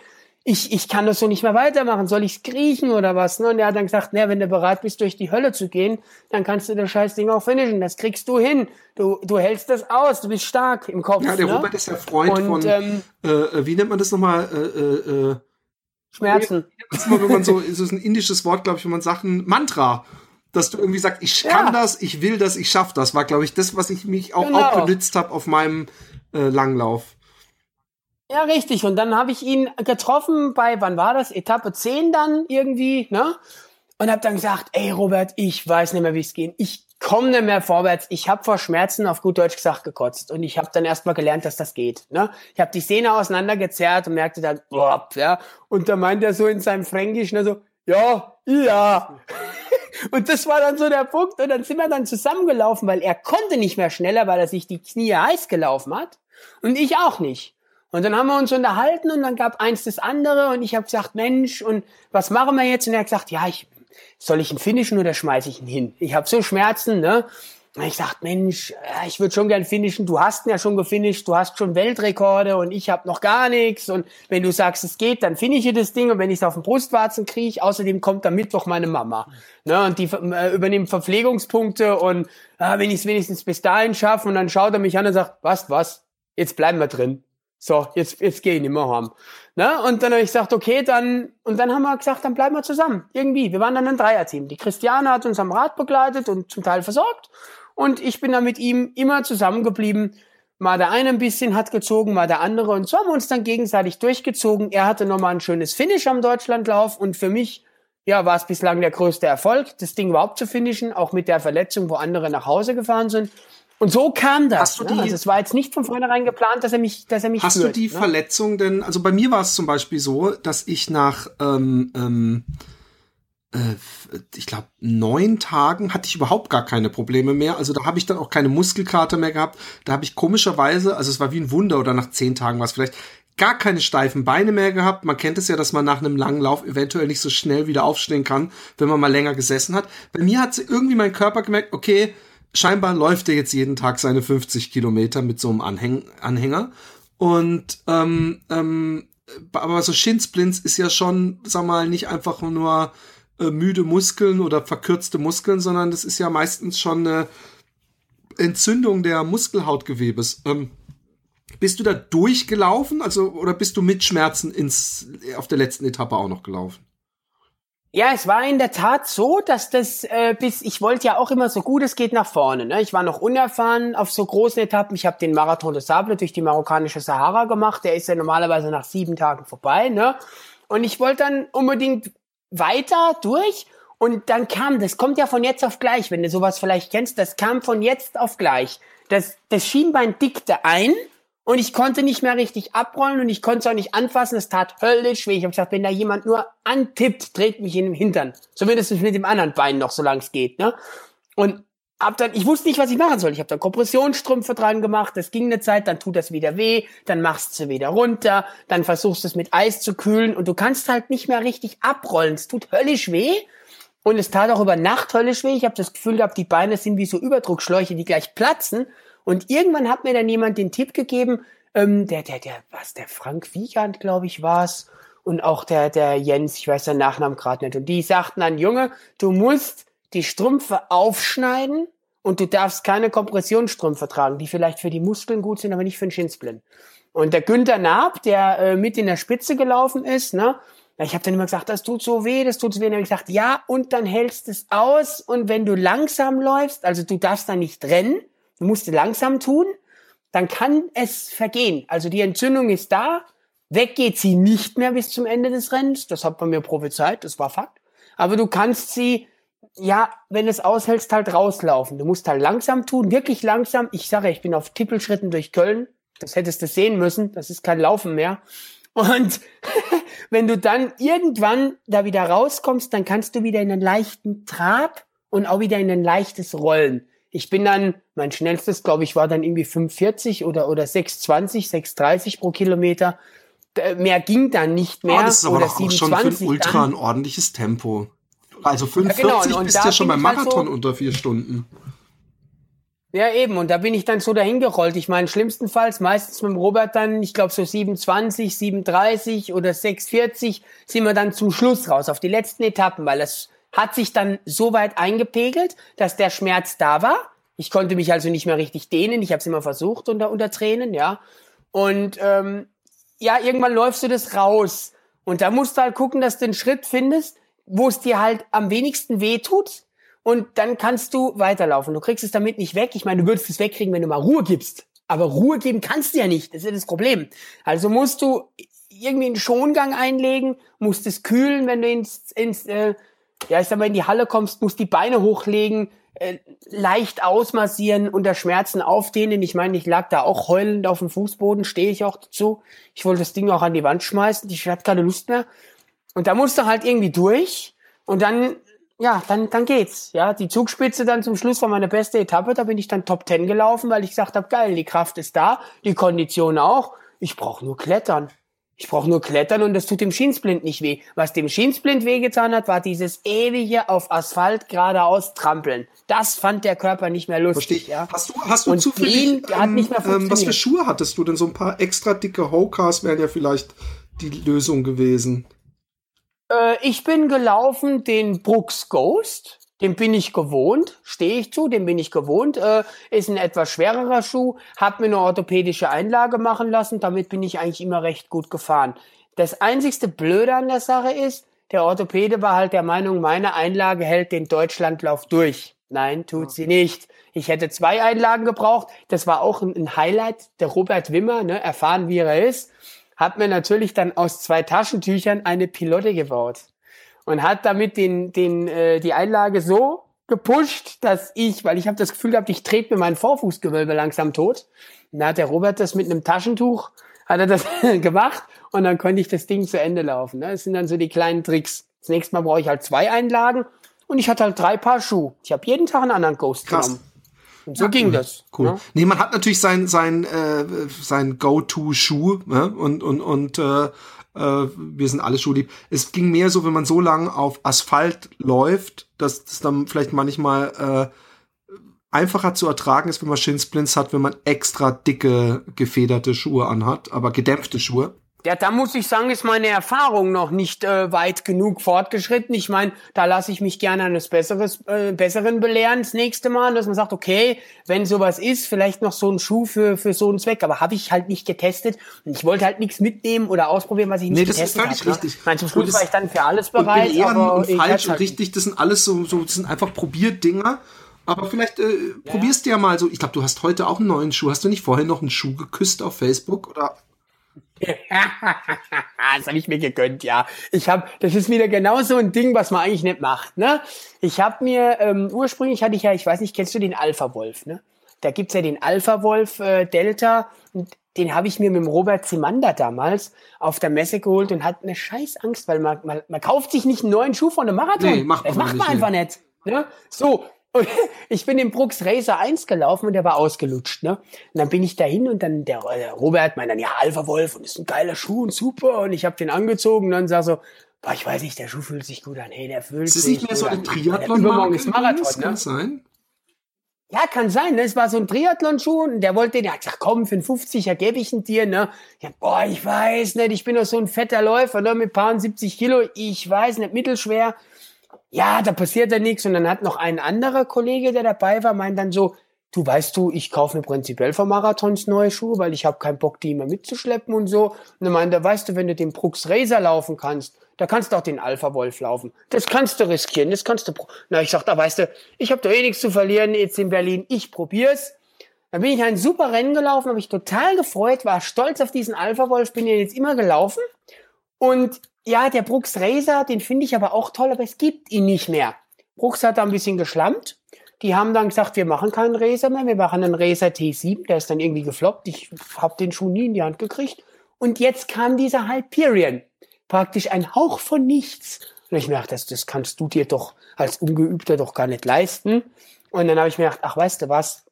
ich, ich kann das so nicht mehr weitermachen, soll ich's kriechen oder was? Ne? Und er hat dann gesagt, naja, wenn du bereit bist, durch die Hölle zu gehen, dann kannst du das scheiß Ding auch finishen. Das kriegst du hin. Du, du hältst das aus, du bist stark im Kopf. Ja, der ne? Robert ist ja Freund Und, von, ähm, äh, wie nennt man das nochmal? Äh, äh, äh Schmerzen. Das ist, wenn man so, ist ein indisches Wort, glaube ich, wenn man sagt, ein Mantra dass du irgendwie sagst, ich kann ja. das, ich will das, ich schaff das, war, glaube ich, das, was ich mich auch, genau. auch benutzt habe auf meinem äh, Langlauf. Ja, richtig. Und dann habe ich ihn getroffen bei, wann war das? Etappe 10 dann irgendwie, ne? Und habe dann gesagt, ey Robert, ich weiß nicht mehr, wie es geht. Ich komme nicht mehr vorwärts. Ich habe vor Schmerzen auf gut Deutsch gesagt gekotzt. Und ich habe dann erstmal gelernt, dass das geht. Ne? Ich habe die Szene auseinandergezerrt und merkte dann, boah, ja. Und da meint er so in seinem Fränkisch, ne, so, ja, ja. <laughs> und das war dann so der Punkt. Und dann sind wir dann zusammengelaufen, weil er konnte nicht mehr schneller, weil er sich die Knie heiß gelaufen hat. Und ich auch nicht. Und dann haben wir uns unterhalten und dann gab eins das andere und ich habe gesagt, Mensch, und was machen wir jetzt? Und er hat gesagt, ja, ich, soll ich ihn finishen oder schmeiße ich ihn hin? Ich habe so Schmerzen, ne? Und ich dachte, Mensch, ich würde schon gern finishen. Du hast ihn ja schon gefinisht, du hast schon Weltrekorde und ich habe noch gar nichts. Und wenn du sagst, es geht, dann finische das Ding. Und wenn ich es auf den Brustwarzen kriege, außerdem kommt am Mittwoch meine Mama. Ne? Und die äh, übernimmt Verpflegungspunkte und äh, wenn ich es wenigstens bis dahin schaffe und dann schaut er mich an und sagt, was, was, jetzt bleiben wir drin. So, jetzt, jetzt geh ich nicht mehr heim. Ne? Und dann habe ich gesagt, okay, dann, und dann haben wir gesagt, dann bleiben wir zusammen. Irgendwie. Wir waren dann ein Dreierteam. Die Christiane hat uns am Rad begleitet und zum Teil versorgt. Und ich bin dann mit ihm immer zusammengeblieben. Mal der eine ein bisschen hat gezogen, mal der andere. Und so haben wir uns dann gegenseitig durchgezogen. Er hatte nochmal ein schönes Finish am Deutschlandlauf. Und für mich, ja, war es bislang der größte Erfolg, das Ding überhaupt zu finishen. Auch mit der Verletzung, wo andere nach Hause gefahren sind. Und so kam das. Hast du ne? die, also es war jetzt nicht von vornherein geplant, dass er mich, dass er mich Hast führt, du die ne? Verletzung denn? Also bei mir war es zum Beispiel so, dass ich nach ähm, ähm, äh, ich glaube, neun Tagen hatte ich überhaupt gar keine Probleme mehr. Also da habe ich dann auch keine Muskelkater mehr gehabt. Da habe ich komischerweise, also es war wie ein Wunder oder nach zehn Tagen war es vielleicht, gar keine steifen Beine mehr gehabt. Man kennt es ja, dass man nach einem langen Lauf eventuell nicht so schnell wieder aufstehen kann, wenn man mal länger gesessen hat. Bei mir hat irgendwie mein Körper gemerkt, okay, scheinbar läuft er jetzt jeden Tag seine 50 Kilometer mit so einem Anhäng Anhänger. Und ähm, ähm, aber so Shinsplints ist ja schon, sag mal, nicht einfach nur äh, müde Muskeln oder verkürzte Muskeln, sondern das ist ja meistens schon eine Entzündung der Muskelhautgewebes. Ähm, bist du da durchgelaufen, also oder bist du mit Schmerzen ins auf der letzten Etappe auch noch gelaufen? Ja, es war in der Tat so, dass das äh, bis ich wollte ja auch immer so gut es geht nach vorne. Ne? Ich war noch unerfahren auf so großen Etappen. Ich habe den Marathon des Sable durch die marokkanische Sahara gemacht. Der ist ja normalerweise nach sieben Tagen vorbei. Ne? Und ich wollte dann unbedingt weiter durch. Und dann kam, das kommt ja von jetzt auf gleich, wenn du sowas vielleicht kennst, das kam von jetzt auf gleich. Das, das Schienbein dickte ein und ich konnte nicht mehr richtig abrollen und ich konnte es auch nicht anfassen. Es tat höllisch weh. Ich habe gesagt, wenn da jemand nur antippt, dreht mich in den Hintern. Zumindest mit dem anderen Bein noch, solange es geht. Ne? Und hab dann, ich wusste nicht, was ich machen soll. Ich habe dann Kompressionsstrümpfe dran gemacht. Das ging eine Zeit, dann tut das wieder weh, dann machst du wieder runter, dann versuchst du es mit Eis zu kühlen und du kannst halt nicht mehr richtig abrollen. Es tut höllisch weh. Und es tat auch über Nacht höllisch weh. Ich habe das Gefühl gehabt, die Beine sind wie so Überdruckschläuche, die gleich platzen. Und irgendwann hat mir dann jemand den Tipp gegeben, ähm, der, der, der, was, der Frank Wiegand, glaube ich, war's und auch der, der Jens, ich weiß seinen Nachnamen gerade nicht. Und die sagten dann, Junge, du musst die Strümpfe aufschneiden und du darfst keine Kompressionsstrümpfe tragen, die vielleicht für die Muskeln gut sind, aber nicht für den Schinsplin. Und der Günther Naab, der äh, mit in der Spitze gelaufen ist, ne, ich habe dann immer gesagt, das tut so weh, das tut so weh. Und dann habe ich gesagt, ja, und dann hältst es aus. Und wenn du langsam läufst, also du darfst da nicht rennen, Du musst langsam tun, dann kann es vergehen. Also die Entzündung ist da, weg geht sie nicht mehr bis zum Ende des Rennens. Das hat man mir prophezeit, das war Fakt. Aber du kannst sie, ja, wenn es aushältst, halt rauslaufen. Du musst halt langsam tun, wirklich langsam. Ich sage, ich bin auf Tippelschritten durch Köln. Das hättest du sehen müssen. Das ist kein Laufen mehr. Und <laughs> wenn du dann irgendwann da wieder rauskommst, dann kannst du wieder in einen leichten Trab und auch wieder in ein leichtes Rollen. Ich bin dann, mein schnellstes, glaube ich, war dann irgendwie 45 oder, oder 620, 630 pro Kilometer. Mehr ging dann nicht mehr. Oh, das ist aber doch auch schon für ein Ultra dann. ein ordentliches Tempo. Also 45 ja, genau. bist ja schon beim Marathon halt so, unter vier Stunden. Ja, eben. Und da bin ich dann so dahin gerollt. Ich meine, schlimmstenfalls meistens mit dem Robert dann, ich glaube so 27, 37 oder 640 sind wir dann zum Schluss raus, auf die letzten Etappen, weil das hat sich dann so weit eingepegelt, dass der Schmerz da war. Ich konnte mich also nicht mehr richtig dehnen. Ich habe es immer versucht unter, unter Tränen, ja. Und ähm, ja, irgendwann läufst du das raus. Und da musst du halt gucken, dass du einen Schritt findest, wo es dir halt am wenigsten weh tut. Und dann kannst du weiterlaufen. Du kriegst es damit nicht weg. Ich meine, du würdest es wegkriegen, wenn du mal Ruhe gibst. Aber Ruhe geben kannst du ja nicht. Das ist ja das Problem. Also musst du irgendwie einen Schongang einlegen, musst es kühlen, wenn du ins, ins äh, ja, ich sag mal, in die Halle kommst, musst die Beine hochlegen, äh, leicht ausmassieren, unter Schmerzen aufdehnen. Ich meine, ich lag da auch heulend auf dem Fußboden, stehe ich auch dazu. Ich wollte das Ding auch an die Wand schmeißen, ich hatte keine Lust mehr. Und da musst du halt irgendwie durch und dann, ja, dann, dann geht's. Ja, die Zugspitze dann zum Schluss war meine beste Etappe, da bin ich dann Top Ten gelaufen, weil ich gesagt habe, geil, die Kraft ist da, die Kondition auch. Ich brauche nur klettern. Ich brauche nur klettern und das tut dem Schiensblind nicht weh. Was dem Schiensblind wehgetan hat, war dieses ewige auf Asphalt geradeaus trampeln. Das fand der Körper nicht mehr lustig. Verstehe. Ja. Hast du, hast du und zufällig, ähm, nicht mehr ähm, was für Schuhe hattest du denn? So ein paar extra dicke Hokas wären ja vielleicht die Lösung gewesen. Äh, ich bin gelaufen den Brooks Ghost dem bin ich gewohnt, stehe ich zu, dem bin ich gewohnt, äh, ist ein etwas schwererer Schuh, habe mir eine orthopädische Einlage machen lassen, damit bin ich eigentlich immer recht gut gefahren. Das einzigste Blöde an der Sache ist, der Orthopäde war halt der Meinung, meine Einlage hält den Deutschlandlauf durch. Nein, tut sie nicht. Ich hätte zwei Einlagen gebraucht. Das war auch ein Highlight. Der Robert Wimmer, ne, erfahren wie er ist, hat mir natürlich dann aus zwei Taschentüchern eine Pilotte gebaut und hat damit den, den, äh, die Einlage so gepusht, dass ich, weil ich habe das Gefühl gehabt, ich trete mir mein Vorfußgewölbe langsam tot. Und da hat der Robert das mit einem Taschentuch, hat er das <laughs> gemacht und dann konnte ich das Ding zu Ende laufen. Ne? Das sind dann so die kleinen Tricks. Das nächste Mal brauche ich halt zwei Einlagen und ich hatte halt drei Paar Schuhe. Ich habe jeden Tag einen anderen Ghost Krass. genommen. Und so ja, ging das. Cool. Ne? Nee, man hat natürlich sein sein äh, sein Go-To-Schuh ne? und und und äh, äh, wir sind alle schuhlieb. Es ging mehr so, wenn man so lang auf Asphalt läuft, dass das dann vielleicht manchmal äh, einfacher zu ertragen ist, wenn man Shinsplints hat, wenn man extra dicke, gefederte Schuhe anhat, aber gedämpfte Schuhe. Ja, da muss ich sagen, ist meine Erfahrung noch nicht äh, weit genug fortgeschritten. Ich meine, da lasse ich mich gerne eines Besseres, äh, Besseren belehren das nächste Mal, dass man sagt, okay, wenn sowas ist, vielleicht noch so ein Schuh für, für so einen Zweck. Aber habe ich halt nicht getestet und ich wollte halt nichts mitnehmen oder ausprobieren, was ich nicht nee, getestet habe. Nee, das ist völlig hab, ne? richtig. Ne? Meine, zum Schluss war ich dann für alles bereit. Und aber und falsch halt und richtig, das sind alles so, so das sind einfach Probierdinger. Aber vielleicht äh, ja. probierst du ja mal so. Ich glaube, du hast heute auch einen neuen Schuh. Hast du nicht vorher noch einen Schuh geküsst auf Facebook oder <laughs> das habe ich mir gegönnt, ja. Ich habe, das ist wieder genau so ein Ding, was man eigentlich nicht macht. Ne? Ich habe mir ähm, ursprünglich hatte ich ja, ich weiß nicht, kennst du den Alpha Wolf? Ne? Da gibt's ja den Alpha Wolf äh, Delta und den habe ich mir mit dem Robert Zimander damals auf der Messe geholt und hatte eine scheiß Angst, weil man, man, man kauft sich nicht einen neuen Schuh von einem Marathon. Nee, macht man das macht man nicht, einfach nee. nicht. Ne? So, und <laughs> ich bin im Brooks Racer 1 gelaufen und der war ausgelutscht, ne? Und dann bin ich dahin und dann der, der Robert meint dann, ja, Alpha Wolf und ist ein geiler Schuh und super. Und ich habe den angezogen und dann sag so, boah, ich weiß nicht, der Schuh fühlt sich gut an. Hey, der fühlt sich. Ist es nicht mehr so ein Triathlon-Marke? ist Marathon, das ne? kann sein. Ja, kann sein, ne? Es war so ein Triathlon-Schuh und der wollte, der hat gesagt, komm, für einen 50er gebe ich ihn dir, ne? Ja, boah, ich weiß nicht, ich bin doch so ein fetter Läufer, ne? Mit paar 70 Kilo, ich weiß nicht, mittelschwer ja, da passiert ja nichts. Und dann hat noch ein anderer Kollege, der dabei war, meint dann so, du weißt du, ich kaufe mir prinzipiell für Marathons neue Schuhe, weil ich habe keinen Bock, die immer mitzuschleppen und so. Und dann meint er, weißt du, wenn du den Brooks Racer laufen kannst, da kannst du auch den Alpha Wolf laufen. Das kannst du riskieren, das kannst du. Na, ich sag, da weißt du, ich habe doch eh nichts zu verlieren jetzt in Berlin, ich probier's. Dann bin ich ein super Rennen gelaufen, habe ich total gefreut, war stolz auf diesen Alpha Wolf, bin ja jetzt immer gelaufen. Und ja, der Brooks Racer, den finde ich aber auch toll, aber es gibt ihn nicht mehr. Brooks hat da ein bisschen geschlammt. Die haben dann gesagt, wir machen keinen Racer mehr, wir machen einen Racer T7, der ist dann irgendwie gefloppt. Ich habe den Schuh nie in die Hand gekriegt. Und jetzt kam dieser Hyperion. Praktisch ein Hauch von nichts. Und ich mir gedacht, das, das kannst du dir doch als Ungeübter doch gar nicht leisten. Und dann habe ich mir gedacht, ach, weißt du was,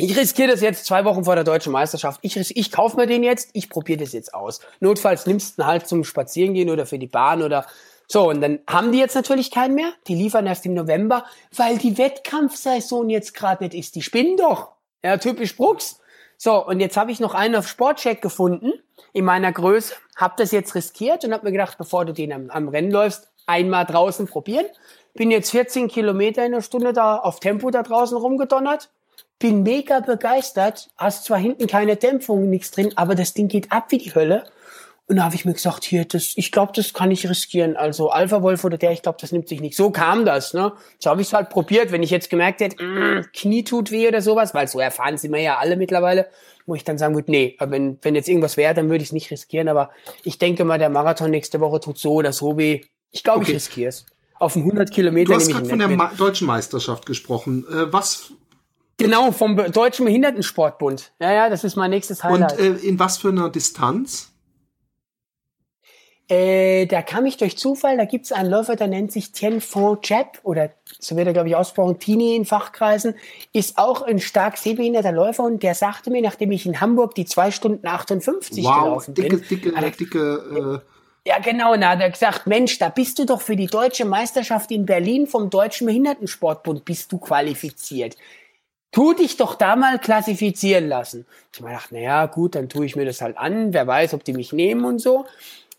ich riskiere das jetzt zwei Wochen vor der deutschen Meisterschaft. Ich, ich kaufe mir den jetzt, ich probiere das jetzt aus. Notfalls nimmst du ihn halt zum Spazierengehen oder für die Bahn oder so. Und dann haben die jetzt natürlich keinen mehr. Die liefern erst im November, weil die Wettkampfsaison jetzt gerade nicht ist. Die spinnen doch. Ja, typisch Brooks. So, und jetzt habe ich noch einen auf Sportcheck gefunden in meiner Größe. Hab das jetzt riskiert und hab mir gedacht, bevor du den am, am Rennen läufst, einmal draußen probieren. Bin jetzt 14 Kilometer in der Stunde da auf Tempo da draußen rumgedonnert bin mega begeistert, hast zwar hinten keine Dämpfung, nichts drin, aber das Ding geht ab wie die Hölle. Und da habe ich mir gesagt, hier, das, ich glaube, das kann ich riskieren. Also Alpha Wolf oder der, ich glaube, das nimmt sich nicht. So kam das, ne? So habe ich es halt probiert. Wenn ich jetzt gemerkt hätte, mm, Knie tut weh oder sowas, weil so erfahren sind wir ja alle mittlerweile, wo ich dann sagen würde, nee, wenn, wenn jetzt irgendwas wäre, dann würde ich es nicht riskieren. Aber ich denke mal, der Marathon nächste Woche tut so oder so weh. Ich glaube, okay. ich riskiere es. Auf 100 Kilometer. Du hast gerade von der Ma deutschen Meisterschaft gesprochen. Äh, was Genau, vom Deutschen Behindertensportbund. Ja, ja, das ist mein nächstes Highlight. Und äh, in was für einer Distanz? Äh, da kam ich durch Zufall, da gibt's einen Läufer, der nennt sich Tien Fong Chap, oder so wird er, glaube ich, ausgesprochen, Tini in Fachkreisen, ist auch ein stark sehbehinderter Läufer und der sagte mir, nachdem ich in Hamburg die zwei Stunden 58 wow, gelaufen dicke, bin. Dicke, dicke, dicke äh ja, genau, na, hat er gesagt, Mensch, da bist du doch für die deutsche Meisterschaft in Berlin vom Deutschen Behindertensportbund bist du qualifiziert tu dich doch da mal klassifizieren lassen. Ich mir gedacht, naja, gut, dann tue ich mir das halt an, wer weiß, ob die mich nehmen und so.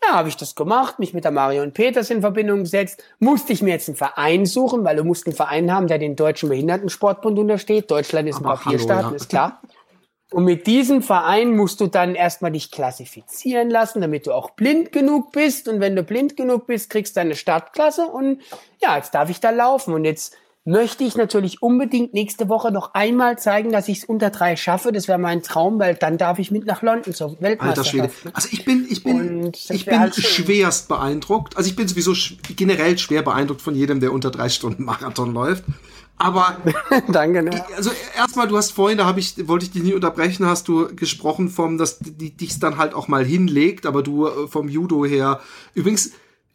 Ja, habe ich das gemacht, mich mit der Marion Peters in Verbindung gesetzt, musste ich mir jetzt einen Verein suchen, weil du musst einen Verein haben, der den Deutschen Behindertensportbund untersteht. Deutschland ist ein Papierstaat, hallo, ja. ist klar. Und mit diesem Verein musst du dann erstmal dich klassifizieren lassen, damit du auch blind genug bist. Und wenn du blind genug bist, kriegst du eine Startklasse. Und ja, jetzt darf ich da laufen. Und jetzt möchte ich natürlich unbedingt nächste Woche noch einmal zeigen, dass ich es unter drei schaffe. Das wäre mein Traum, weil dann darf ich mit nach London zur Weltmeisterschaft. Also ich bin, ich bin, ich bin halt schwerst beeindruckt. Also ich bin sowieso generell schwer beeindruckt von jedem, der unter drei Stunden Marathon läuft. Aber <laughs> danke. Ne? Also erstmal, du hast vorhin, da habe ich, wollte ich dich nie unterbrechen, hast du gesprochen vom, dass die dich's dann halt auch mal hinlegt, aber du äh, vom Judo her. Übrigens,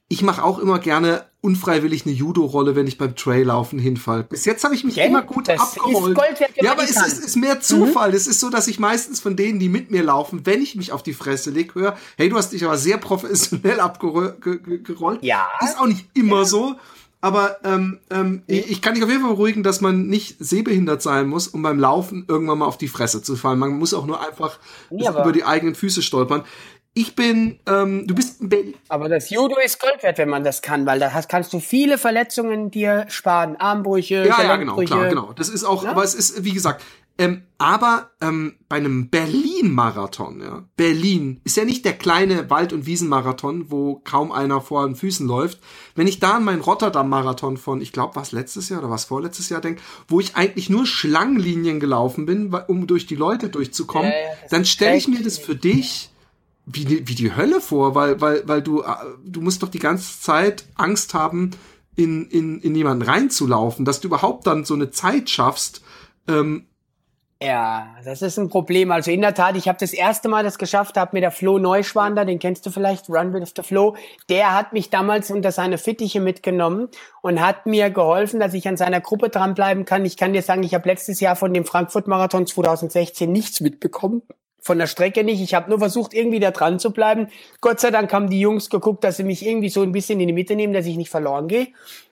ich mache auch immer gerne unfreiwillig eine Judo-Rolle, wenn ich beim Traillaufen hinfall. Bis jetzt habe ich mich ja, immer gut abgerollt. ja, aber es ist, ist, mehr Zufall. Mhm. Es ist so, dass ich meistens von denen, die mit mir laufen, wenn ich mich auf die Fresse leg, höre, hey, du hast dich aber sehr professionell abgerollt. Ja. Ist auch nicht immer ja. so. aber ähm, ähm, ich, ich kann dich auf jeden Fall beruhigen, dass man nicht sehbehindert sein muss, um beim Laufen irgendwann mal auf die Fresse zu fallen. Man muss auch nur einfach nee, über die eigenen Füße stolpern. Ich bin, ähm, du bist Aber das Judo ist Gold wert, wenn man das kann, weil da hast, kannst du viele Verletzungen dir sparen. Armbrüche, Ja, ja, genau, klar, genau. Das ist auch, ja? aber es ist, wie gesagt, ähm, aber ähm, bei einem Berlin-Marathon, ja, Berlin ist ja nicht der kleine Wald- und Wiesenmarathon, wo kaum einer vor den Füßen läuft. Wenn ich da an meinen Rotterdam-Marathon von, ich glaube, was letztes Jahr oder was vorletztes Jahr denke, wo ich eigentlich nur Schlangenlinien gelaufen bin, um durch die Leute durchzukommen, ja, ja, dann stelle ich mir das für dich wie die, wie die Hölle vor, weil, weil, weil du, äh, du musst doch die ganze Zeit Angst haben, in, in, in jemanden reinzulaufen, dass du überhaupt dann so eine Zeit schaffst. Ähm, ja, das ist ein Problem. Also in der Tat, ich habe das erste Mal das geschafft, habe mir der Flo Neuschwander, den kennst du vielleicht, Run with the Flo, der hat mich damals unter seine Fittiche mitgenommen und hat mir geholfen, dass ich an seiner Gruppe dranbleiben kann. Ich kann dir sagen, ich habe letztes Jahr von dem Frankfurt Marathon 2016 nichts mitbekommen von der Strecke nicht. Ich habe nur versucht, irgendwie da dran zu bleiben. Gott sei Dank haben die Jungs geguckt, dass sie mich irgendwie so ein bisschen in die Mitte nehmen, dass ich nicht verloren gehe.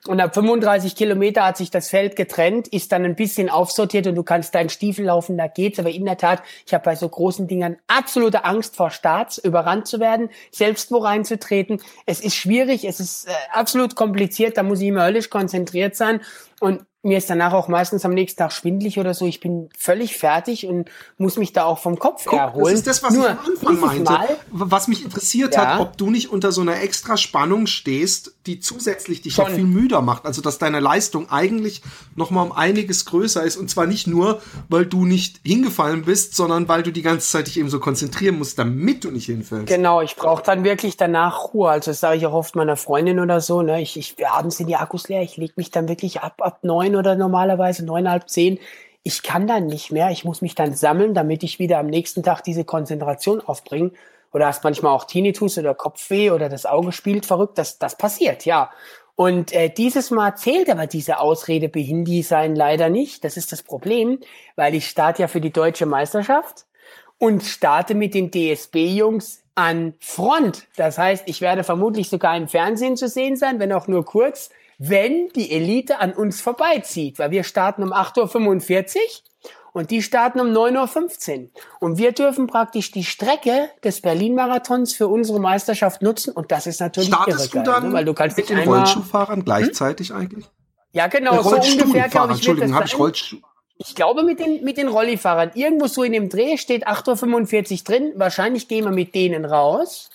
Und ab 35 Kilometer hat sich das Feld getrennt, ist dann ein bisschen aufsortiert und du kannst deinen Stiefel laufen, da geht's. Aber in der Tat, ich habe bei so großen Dingern absolute Angst vor Starts, überrannt zu werden, selbst wo reinzutreten. Es ist schwierig, es ist äh, absolut kompliziert, da muss ich immer höllisch konzentriert sein. Und mir ist danach auch meistens am nächsten Tag schwindlig oder so. Ich bin völlig fertig und muss mich da auch vom Kopf Guck, erholen. Das ist das, was Nur, ich am Anfang meinte. Mal, was mich interessiert ja. hat, ob du nicht unter so einer extra Spannung stehst, die zusätzlich dich noch viel müder macht. Also, dass deine Leistung eigentlich noch mal um einiges größer ist. Und zwar nicht nur, weil du nicht hingefallen bist, sondern weil du die ganze Zeit dich eben so konzentrieren musst, damit du nicht hinfällst. Genau, ich brauche dann wirklich danach Ruhe. Also, das sage ich auch oft meiner Freundin oder so. Ne? Ich, ich, abends sind die Akkus leer. Ich leg mich dann wirklich ab, ab neun oder normalerweise neun, zehn. Ich kann dann nicht mehr. Ich muss mich dann sammeln, damit ich wieder am nächsten Tag diese Konzentration aufbringe oder hast manchmal auch Tinnitus oder Kopfweh oder das Auge spielt verrückt. Das, das passiert, ja. Und äh, dieses Mal zählt aber diese Ausrede Behindi sein leider nicht. Das ist das Problem, weil ich starte ja für die deutsche Meisterschaft und starte mit den DSB-Jungs an Front. Das heißt, ich werde vermutlich sogar im Fernsehen zu sehen sein, wenn auch nur kurz, wenn die Elite an uns vorbeizieht, weil wir starten um 8.45 Uhr und die starten um 9.15 Uhr. Und wir dürfen praktisch die Strecke des Berlin-Marathons für unsere Meisterschaft nutzen. Und das ist natürlich Startest irre du dann ne? weil du kannst mit den einmal, Rollschuhfahrern gleichzeitig hm? eigentlich? Ja, genau, so ungefähr, glaube ich, Entschuldigung, habe ich Rollschuh ich glaube mit den, mit den Rollifahrern, irgendwo so in dem Dreh steht 8.45 Uhr drin. Wahrscheinlich gehen wir mit denen raus.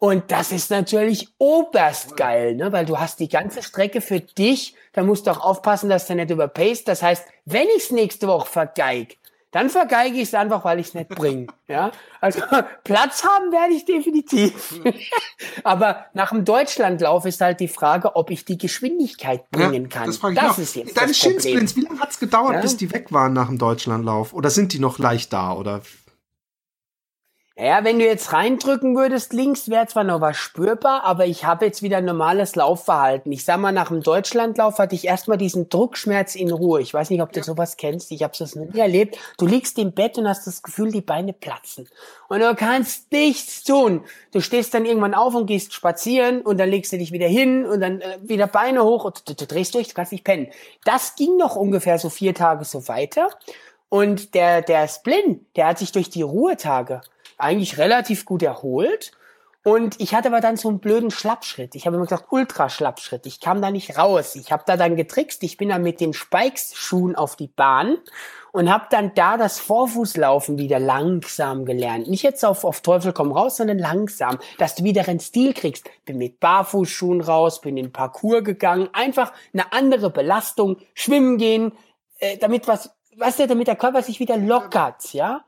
Und das ist natürlich oberst geil, ne? weil du hast die ganze Strecke für dich. Da musst du auch aufpassen, dass du nicht überpaced. Das heißt, wenn ich es nächste Woche vergeig, dann vergeige ich es einfach, weil ich es nicht bringe. <laughs> Ja? Also <laughs> Platz haben werde ich definitiv. <laughs> Aber nach dem Deutschlandlauf ist halt die Frage, ob ich die Geschwindigkeit bringen ja, kann. Das, frage ich das ist jetzt Deine Shinsplints, wie lange hat es gedauert, ja? bis die weg waren nach dem Deutschlandlauf? Oder sind die noch leicht da? Oder ja, wenn du jetzt reindrücken würdest links, wäre zwar noch was spürbar, aber ich habe jetzt wieder ein normales Laufverhalten. Ich sag mal, nach dem Deutschlandlauf hatte ich erstmal diesen Druckschmerz in Ruhe. Ich weiß nicht, ob du ja. sowas kennst. Ich habe das noch nie erlebt. Du liegst im Bett und hast das Gefühl, die Beine platzen. Und du kannst nichts tun. Du stehst dann irgendwann auf und gehst spazieren und dann legst du dich wieder hin und dann äh, wieder Beine hoch und du, du drehst durch, du kannst nicht pennen. Das ging noch ungefähr so vier Tage so weiter. Und der, der Splin, der hat sich durch die Ruhetage eigentlich relativ gut erholt. Und ich hatte aber dann so einen blöden Schlappschritt. Ich habe immer gesagt, Ultraschlappschritt. Ich kam da nicht raus. Ich habe da dann getrickst. Ich bin dann mit den Spikes-Schuhen auf die Bahn und habe dann da das Vorfußlaufen wieder langsam gelernt. Nicht jetzt auf, auf Teufel komm raus, sondern langsam, dass du wieder einen Stil kriegst. Bin mit Barfußschuhen raus, bin in Parcours gegangen. Einfach eine andere Belastung. Schwimmen gehen, äh, damit was, was der, damit der Körper sich wieder lockert, ja.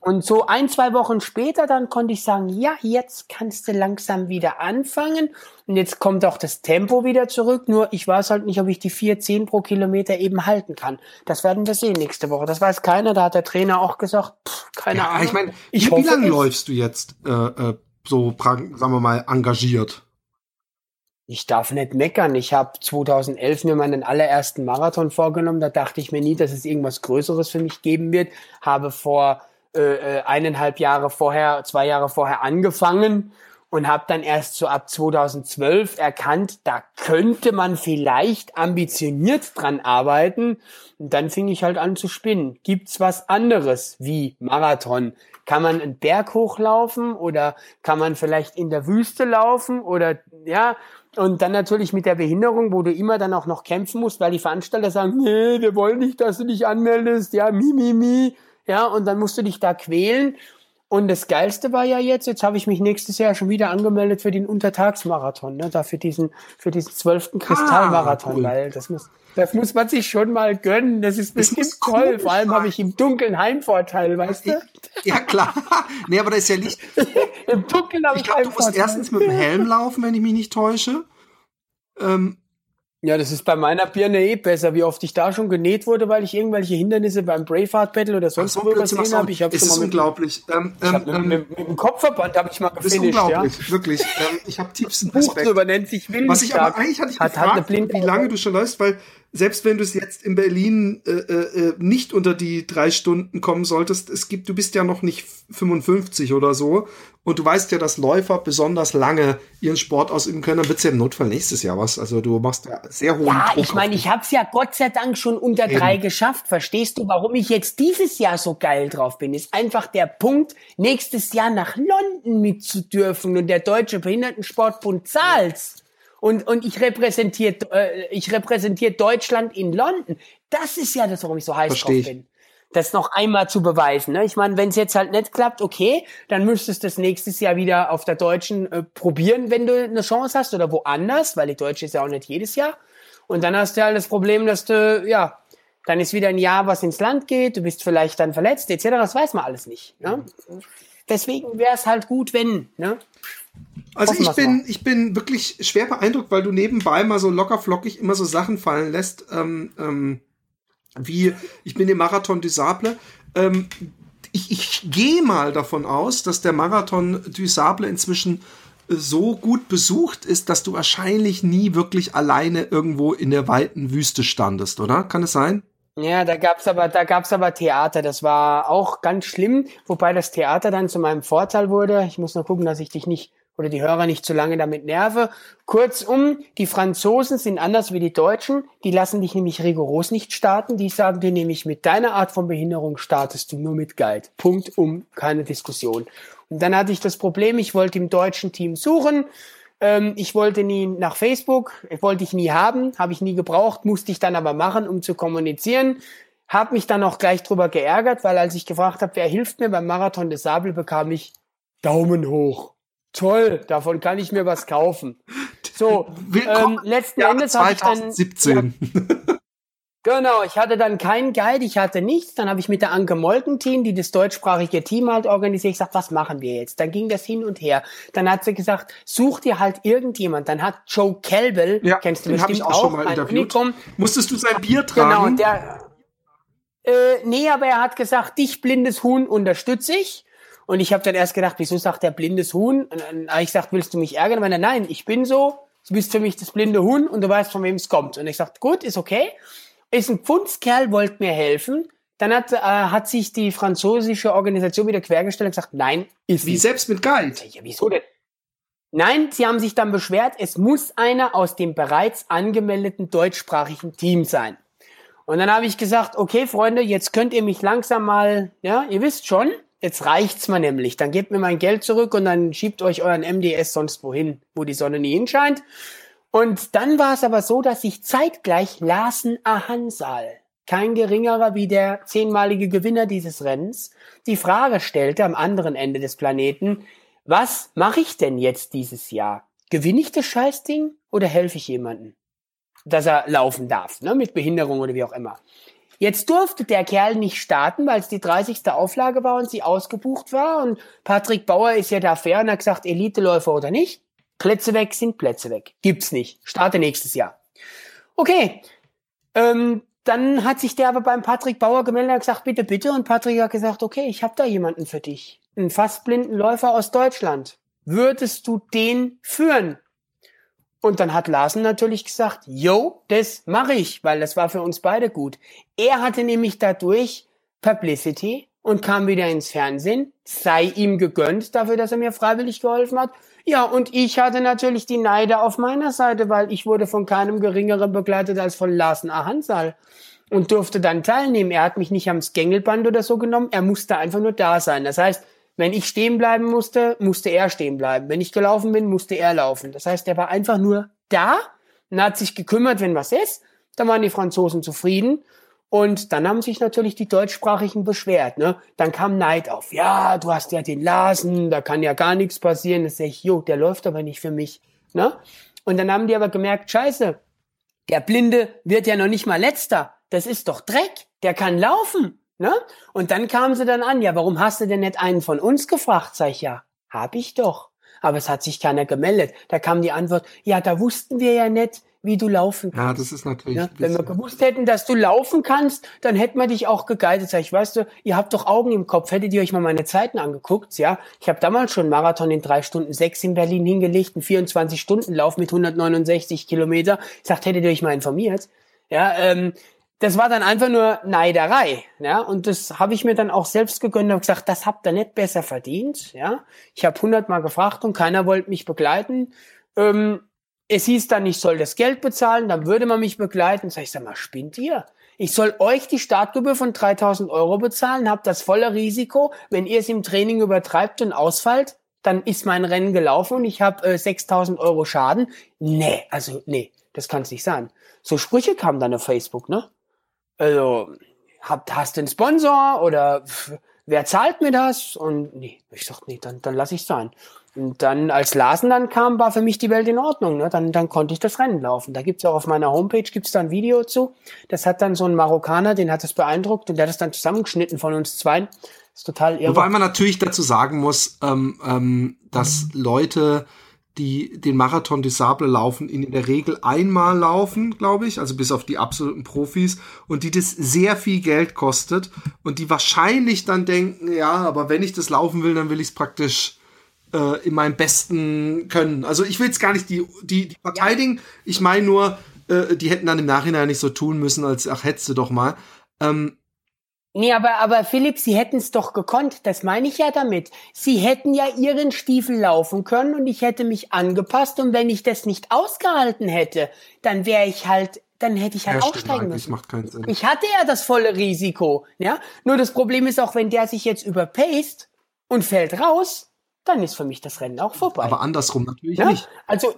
Und so ein, zwei Wochen später, dann konnte ich sagen, ja, jetzt kannst du langsam wieder anfangen. Und jetzt kommt auch das Tempo wieder zurück. Nur ich weiß halt nicht, ob ich die vier, zehn pro Kilometer eben halten kann. Das werden wir sehen nächste Woche. Das weiß keiner. Da hat der Trainer auch gesagt, pff, keine ja, Ahnung. Ich meine, wie, wie lange läufst du jetzt äh, äh, so, sagen wir mal, engagiert? Ich darf nicht meckern. Ich habe 2011 mir meinen allerersten Marathon vorgenommen. Da dachte ich mir nie, dass es irgendwas Größeres für mich geben wird. Habe vor äh, äh, eineinhalb Jahre vorher, zwei Jahre vorher angefangen und habe dann erst so ab 2012 erkannt, da könnte man vielleicht ambitioniert dran arbeiten. Und dann fing ich halt an zu spinnen. Gibt's was anderes wie Marathon? Kann man einen Berg hochlaufen oder kann man vielleicht in der Wüste laufen oder ja, und dann natürlich mit der Behinderung, wo du immer dann auch noch kämpfen musst, weil die Veranstalter sagen, nee, wir wollen nicht, dass du dich anmeldest, ja, mi, mi, mi, ja, und dann musst du dich da quälen. Und das Geilste war ja jetzt, jetzt habe ich mich nächstes Jahr schon wieder angemeldet für den Untertagsmarathon, ne? Da für diesen, für diesen zwölften Kristallmarathon, ah, cool. weil das muss, das muss man sich schon mal gönnen. Das ist bestimmt das toll. Vor allem habe ich im Dunkeln Heimvorteil, weißt du? <laughs> Ja, klar. Nee, aber da ist ja Licht. <laughs> Im Dunkeln habe ich, ich glaub, Heimvorteil. Du musst erstens mit dem Helm laufen, wenn ich mich nicht täusche. Ähm, ja, das ist bei meiner Birne eh besser, wie oft ich da schon genäht wurde, weil ich irgendwelche Hindernisse beim Braveheart Battle oder sonst wo übersehen habe. Ich habe es ist unglaublich. Ähm, ich hab ähm, mit, mit, mit, dem Kopfverband habe ich mal gefinisht. Ist unglaublich, ja? wirklich. Ähm, ich habe tiefsten Respekt. Buch drüber nennt sich Willen Was ich aber eigentlich hatte ich hat, gefragt, hat wie lange du schon läufst, weil selbst wenn du es jetzt in Berlin äh, äh, äh, nicht unter die drei Stunden kommen solltest, es gibt, du bist ja noch nicht 55 oder so und du weißt ja, dass Läufer besonders lange ihren Sport ausüben können, dann wird's ja im Notfall nächstes Jahr was. Also du machst ja sehr hohen ja, Druck. Ich meine, ich hab's ja Gott sei Dank schon unter Eben. drei geschafft. Verstehst du, warum ich jetzt dieses Jahr so geil drauf bin? Ist einfach der Punkt, nächstes Jahr nach London mitzudürfen und der Deutsche Behindertensportbund zahlt's und, und ich repräsentiere äh, ich repräsentiere Deutschland in London. Das ist ja das, warum ich so heiß Versteh drauf bin. Das noch einmal zu beweisen. Ne? Ich meine, wenn es jetzt halt nicht klappt, okay, dann müsstest du es nächstes Jahr wieder auf der Deutschen äh, probieren, wenn du eine Chance hast oder woanders, weil die Deutsche ist ja auch nicht jedes Jahr. Und dann hast du halt das Problem, dass du, ja, dann ist wieder ein Jahr, was ins Land geht, du bist vielleicht dann verletzt, etc. Das weiß man alles nicht. Ne? Deswegen wäre es halt gut, wenn. Ne? Also ich bin, ich bin wirklich schwer beeindruckt, weil du nebenbei mal so locker flockig immer so Sachen fallen lässt, ähm, ähm, wie ich bin im Marathon du Sable. Ähm, ich, ich gehe mal davon aus, dass der Marathon du Sable inzwischen so gut besucht ist, dass du wahrscheinlich nie wirklich alleine irgendwo in der weiten Wüste standest, oder? Kann es sein? Ja, da gab's aber, da gab's aber Theater. Das war auch ganz schlimm, wobei das Theater dann zu meinem Vorteil wurde. Ich muss nur gucken, dass ich dich nicht oder die Hörer nicht zu lange damit nerve. Kurzum, die Franzosen sind anders wie die Deutschen. Die lassen dich nämlich rigoros nicht starten. Die sagen dir nämlich, mit deiner Art von Behinderung startest du nur mit Guide. Punkt um, keine Diskussion. Und dann hatte ich das Problem, ich wollte im deutschen Team suchen. Ähm, ich wollte nie nach Facebook, wollte ich nie haben, habe ich nie gebraucht, musste ich dann aber machen, um zu kommunizieren. Hab mich dann auch gleich drüber geärgert, weil als ich gefragt habe, wer hilft mir beim Marathon des Sable, bekam ich Daumen hoch. Toll, davon kann ich mir was kaufen. So, ähm, letzten Jahr Endes habe ich dann 17. Ja, genau, ich hatte dann keinen Guide, ich hatte nichts. Dann habe ich mit der Anke Molkentin, die das deutschsprachige Team halt organisiert, gesagt, was machen wir jetzt? Dann ging das hin und her. Dann hat sie gesagt, such dir halt irgendjemand. Dann hat Joe Kelbel, ja, kennst du den bestimmt ich auch, auch schon mal interviewt. Unikum. Musstest du sein Bier tragen? Genau, der, äh, nee, aber er hat gesagt, dich blindes Huhn unterstütze ich. Und ich habe dann erst gedacht, wieso sagt der blindes Huhn? Und dann habe ich gesagt, willst du mich ärgern? Und er, nein, ich bin so, du bist für mich das blinde Huhn und du weißt, von wem es kommt. Und ich sagte, gut, ist okay. Ist ein Pfundskerl, wollte mir helfen. Dann hat, äh, hat sich die französische Organisation wieder quergestellt und gesagt, nein, ist Wie nicht. selbst mit Guide? Ja, wieso denn? Nein, sie haben sich dann beschwert, es muss einer aus dem bereits angemeldeten deutschsprachigen Team sein. Und dann habe ich gesagt, okay, Freunde, jetzt könnt ihr mich langsam mal, ja, ihr wisst schon, Jetzt reicht's mal nämlich. Dann gebt mir mein Geld zurück und dann schiebt euch euren MDS sonst wohin, wo die Sonne nie hinscheint. Und dann war es aber so, dass sich zeitgleich Larsen Ahansal, kein geringerer wie der zehnmalige Gewinner dieses Rennens, die Frage stellte am anderen Ende des Planeten, was mache ich denn jetzt dieses Jahr? Gewinne ich das Scheißding oder helfe ich jemanden, dass er laufen darf, ne, mit Behinderung oder wie auch immer? Jetzt durfte der Kerl nicht starten, weil es die 30. Auflage war und sie ausgebucht war. Und Patrick Bauer ist ja da fair und hat gesagt, Eliteläufer oder nicht. Plätze weg sind Plätze weg. Gibt's nicht. Starte nächstes Jahr. Okay. Ähm, dann hat sich der aber beim Patrick Bauer gemeldet und gesagt, bitte, bitte. Und Patrick hat gesagt, okay, ich habe da jemanden für dich. Einen fast blinden Läufer aus Deutschland. Würdest du den führen? Und dann hat Larsen natürlich gesagt, yo, das mache ich, weil das war für uns beide gut. Er hatte nämlich dadurch Publicity und kam wieder ins Fernsehen. Sei ihm gegönnt dafür, dass er mir freiwillig geholfen hat. Ja, und ich hatte natürlich die Neide auf meiner Seite, weil ich wurde von keinem geringeren begleitet als von Larsen A. Hansal und durfte dann teilnehmen. Er hat mich nicht am Gängelband oder so genommen, er musste einfach nur da sein. Das heißt, wenn ich stehen bleiben musste, musste er stehen bleiben. Wenn ich gelaufen bin, musste er laufen. Das heißt, er war einfach nur da und hat sich gekümmert, wenn was ist. Dann waren die Franzosen zufrieden. Und dann haben sich natürlich die Deutschsprachigen beschwert. Ne? Dann kam Neid auf. Ja, du hast ja den Lasen, da kann ja gar nichts passieren. Das sag ich, jo, der läuft aber nicht für mich. Ne? Und dann haben die aber gemerkt, scheiße, der Blinde wird ja noch nicht mal letzter. Das ist doch Dreck. Der kann laufen. Ne? Und dann kamen sie dann an, ja, warum hast du denn nicht einen von uns gefragt? Sag ich, ja, hab ich doch. Aber es hat sich keiner gemeldet. Da kam die Antwort, ja, da wussten wir ja nicht, wie du laufen kannst. Ja, das ist natürlich. Ja, wenn wir gewusst hätten, dass du laufen kannst, dann hätten wir dich auch geguidet. Sag ich, weißt du, ihr habt doch Augen im Kopf. Hättet ihr euch mal meine Zeiten angeguckt? Ja, ich habe damals schon einen Marathon in drei Stunden sechs in Berlin hingelegt, einen 24 Stunden Lauf mit 169 Kilometer. Ich sagt, hättet ihr euch mal informiert? Ja, ähm, das war dann einfach nur Neiderei, ja, und das habe ich mir dann auch selbst gegönnt und gesagt, das habt ihr nicht besser verdient, ja. Ich habe hundertmal gefragt und keiner wollte mich begleiten. Ähm, es hieß dann, ich soll das Geld bezahlen, dann würde man mich begleiten. Sag ich, sag mal, spinnt ihr? Ich soll euch die Startgebühr von 3000 Euro bezahlen, habt das volle Risiko. Wenn ihr es im Training übertreibt und ausfallt, dann ist mein Rennen gelaufen und ich habe äh, 6000 Euro Schaden. Nee, also nee, das kann es nicht sein. So Sprüche kamen dann auf Facebook, ne? Also, habt, hast du einen Sponsor oder wer zahlt mir das? Und nee, ich sag, nee, dann, dann lass ich sein. Und dann, als Larsen dann kam, war für mich die Welt in Ordnung. Ne? Dann, dann konnte ich das Rennen laufen. Da gibt's auch auf meiner Homepage gibt's da ein Video zu. Das hat dann so ein Marokkaner, den hat das beeindruckt und der hat das dann zusammengeschnitten von uns zwei. Das ist total irre. Wobei man natürlich dazu sagen muss, ähm, ähm, dass Leute die den Marathon des Sable laufen, in der Regel einmal laufen, glaube ich, also bis auf die absoluten Profis und die das sehr viel Geld kostet und die wahrscheinlich dann denken, ja, aber wenn ich das laufen will, dann will ich es praktisch äh, in meinem besten können. Also ich will jetzt gar nicht die, die, die verteidigen, ich meine nur, äh, die hätten dann im Nachhinein nicht so tun müssen, als ach, hättest du doch mal. Ähm, Nee, aber, aber Philipp, Sie hätten es doch gekonnt, das meine ich ja damit. Sie hätten ja Ihren Stiefel laufen können und ich hätte mich angepasst und wenn ich das nicht ausgehalten hätte, dann wäre ich halt, dann hätte ich halt ja, aussteigen müssen. Macht keinen Sinn. Ich hatte ja das volle Risiko, ja. Nur das Problem ist auch, wenn der sich jetzt überpaced und fällt raus, dann ist für mich das Rennen auch vorbei. Aber andersrum natürlich ja? nicht. Also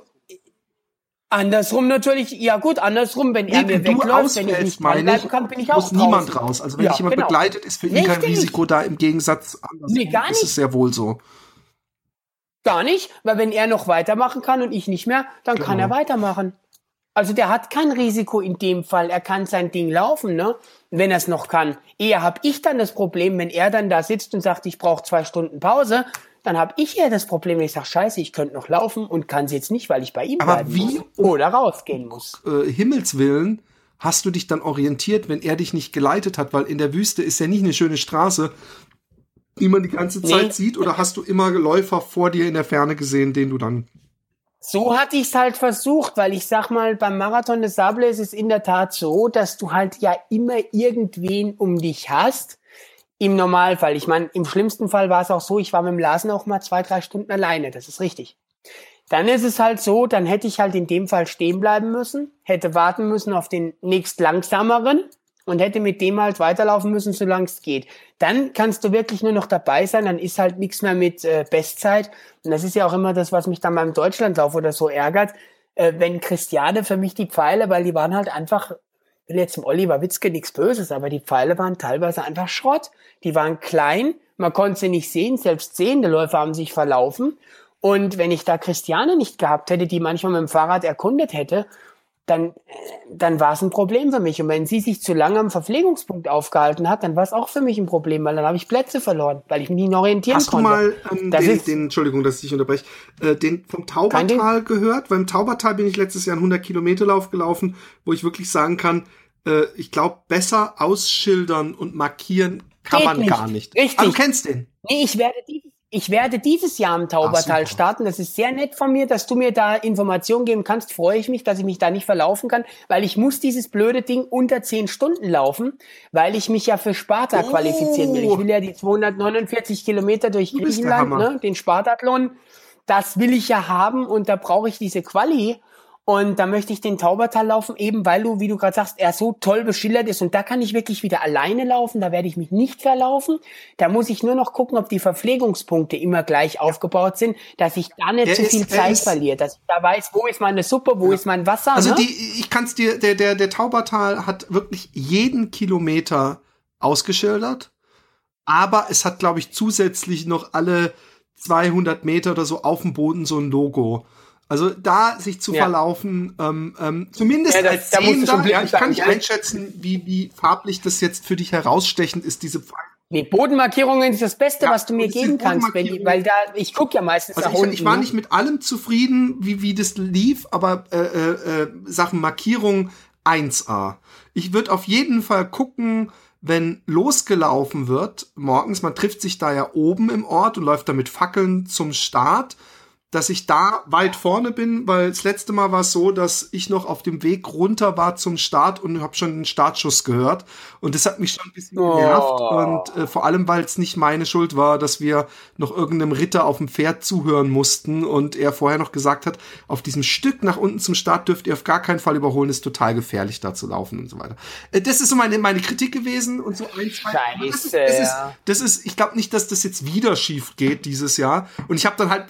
Andersrum natürlich, ja gut, andersrum, wenn nee, er mir wegläuft, wenn ich nicht bleiben kann, bin ich auch muss niemand raus. Also wenn ja, dich jemand genau. begleitet, ist für ihn kein Risiko da, im Gegensatz andersrum nee, gar nicht. ist es sehr wohl so. Gar nicht, weil wenn er noch weitermachen kann und ich nicht mehr, dann genau. kann er weitermachen. Also der hat kein Risiko in dem Fall. Er kann sein Ding laufen, ne? Wenn er es noch kann. Eher habe ich dann das Problem, wenn er dann da sitzt und sagt, ich brauche zwei Stunden Pause, dann habe ich ja das Problem, ich sage, scheiße, ich könnte noch laufen und kann es jetzt nicht, weil ich bei ihm Aber bleiben wie muss oder rausgehen muss. Äh, Himmelswillen hast du dich dann orientiert, wenn er dich nicht geleitet hat, weil in der Wüste ist ja nicht eine schöne Straße, die man die ganze Zeit nee. sieht, oder hast du immer Läufer vor dir in der Ferne gesehen, den du dann so hatte ich es halt versucht, weil ich sag mal, beim Marathon des Sable ist es in der Tat so, dass du halt ja immer irgendwen um dich hast, im Normalfall. Ich meine, im schlimmsten Fall war es auch so, ich war mit dem Lasen auch mal zwei, drei Stunden alleine. Das ist richtig. Dann ist es halt so, dann hätte ich halt in dem Fall stehen bleiben müssen, hätte warten müssen auf den nächst langsameren und hätte mit dem halt weiterlaufen müssen, solange es geht. Dann kannst du wirklich nur noch dabei sein, dann ist halt nichts mehr mit äh, Bestzeit. Und das ist ja auch immer das, was mich dann beim Deutschlandlauf oder so ärgert. Äh, wenn Christiane für mich die Pfeile, weil die waren halt einfach will jetzt dem Oliver Witzke nichts Böses, aber die Pfeile waren teilweise einfach Schrott. Die waren klein, man konnte sie nicht sehen, selbst sehende Läufer haben sich verlaufen. Und wenn ich da Christiane nicht gehabt hätte, die manchmal mit dem Fahrrad erkundet hätte dann, dann war es ein Problem für mich. Und wenn sie sich zu lange am Verpflegungspunkt aufgehalten hat, dann war es auch für mich ein Problem, weil dann habe ich Plätze verloren, weil ich mich nicht orientieren Hast konnte. Hast du mal ähm, den, den, Entschuldigung, dass ich dich unterbreche, äh, den vom Taubertal gehört? Beim Taubertal bin ich letztes Jahr einen 100 Kilometer Lauf gelaufen, wo ich wirklich sagen kann, äh, ich glaube, besser ausschildern und markieren kann Geht man nicht. gar nicht. Richtig. Ah, du kennst den? Nee, ich werde dieses ich werde dieses Jahr im Taubertal Ach, starten. Das ist sehr nett von mir, dass du mir da Informationen geben kannst. Freue ich mich, dass ich mich da nicht verlaufen kann, weil ich muss dieses blöde Ding unter zehn Stunden laufen, weil ich mich ja für Sparta oh. qualifizieren will. Ich will ja die 249 Kilometer durch Griechenland, ne, den Spartathlon. Das will ich ja haben und da brauche ich diese Quali. Und da möchte ich den Taubertal laufen, eben weil du, wie du gerade sagst, er so toll beschildert ist. Und da kann ich wirklich wieder alleine laufen, da werde ich mich nicht verlaufen. Da muss ich nur noch gucken, ob die Verpflegungspunkte immer gleich aufgebaut sind, dass ich da nicht er zu ist, viel Zeit verliere, dass ich da weiß, wo ist meine Suppe, wo ja. ist mein Wasser. Also ne? die, ich kann es dir, der, der, der Taubertal hat wirklich jeden Kilometer ausgeschildert, aber es hat, glaube ich, zusätzlich noch alle 200 Meter oder so auf dem Boden so ein Logo. Also da sich zu ja. verlaufen, ähm, ähm, zumindest ja, das, als Sehender, ja, ich kann nicht einschätzen, wie, wie farblich das jetzt für dich herausstechend ist, diese Pfeile. Nee, Bodenmarkierungen ist das Beste, ja, was du mir geben kannst, Benny, weil da, ich gucke ja meistens also nach ich, unten. Ich war ne? nicht mit allem zufrieden, wie, wie das lief, aber äh, äh, äh Sachen Markierung 1a. Ich würde auf jeden Fall gucken, wenn losgelaufen wird, morgens, man trifft sich da ja oben im Ort und läuft da mit Fackeln zum Start dass ich da weit vorne bin, weil das letzte Mal war es so, dass ich noch auf dem Weg runter war zum Start und habe schon den Startschuss gehört. Und das hat mich schon ein bisschen oh. genervt. Und äh, vor allem, weil es nicht meine Schuld war, dass wir noch irgendeinem Ritter auf dem Pferd zuhören mussten und er vorher noch gesagt hat, auf diesem Stück nach unten zum Start dürft ihr auf gar keinen Fall überholen, ist total gefährlich da zu laufen und so weiter. Äh, das ist so meine, meine Kritik gewesen und so ein, zwei. Scheiße, das ist, das ist, das ist, ich glaube nicht, dass das jetzt wieder schief geht dieses Jahr. Und ich habe dann halt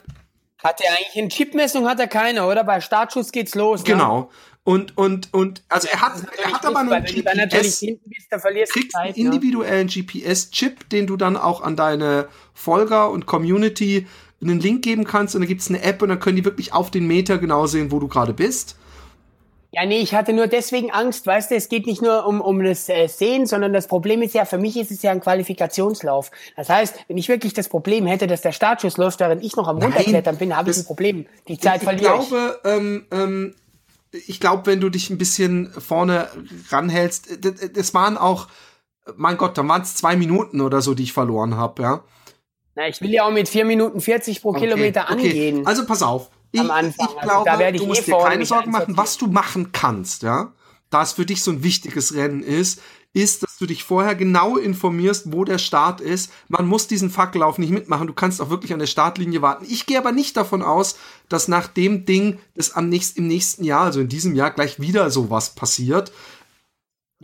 hat er eigentlich eine Chipmessung hat er keine, oder? Bei Startschuss geht's los. Ne? Genau. Und, und, und, also er hat, er hat aber nur einen GPS, bist, kriegst Zeit, einen individuellen ja. GPS-Chip, den du dann auch an deine Folger und Community einen Link geben kannst und dann gibt's eine App und dann können die wirklich auf den Meter genau sehen, wo du gerade bist. Ja, nee, ich hatte nur deswegen Angst, weißt du, es geht nicht nur um, um das äh, Sehen, sondern das Problem ist ja, für mich ist es ja ein Qualifikationslauf. Das heißt, wenn ich wirklich das Problem hätte, dass der Startschuss läuft, während ich noch am Runterklettern bin, habe ich ein Problem. Die Zeit ich, verliere ich. Glaube, ähm, ähm, ich glaube, wenn du dich ein bisschen vorne ranhältst, das waren auch, mein Gott, dann waren es zwei Minuten oder so, die ich verloren habe, ja. Na, ich will ja auch mit vier Minuten 40 pro okay, Kilometer angehen. Okay. Also pass auf, ich, am Anfang. Ich glaube, also, du musst eh dir keine Sorgen machen, was du machen kannst, ja. Da es für dich so ein wichtiges Rennen ist, ist, dass du dich vorher genau informierst, wo der Start ist. Man muss diesen Fackellauf nicht mitmachen. Du kannst auch wirklich an der Startlinie warten. Ich gehe aber nicht davon aus, dass nach dem Ding das am nächsten, im nächsten Jahr, also in diesem Jahr, gleich wieder sowas passiert.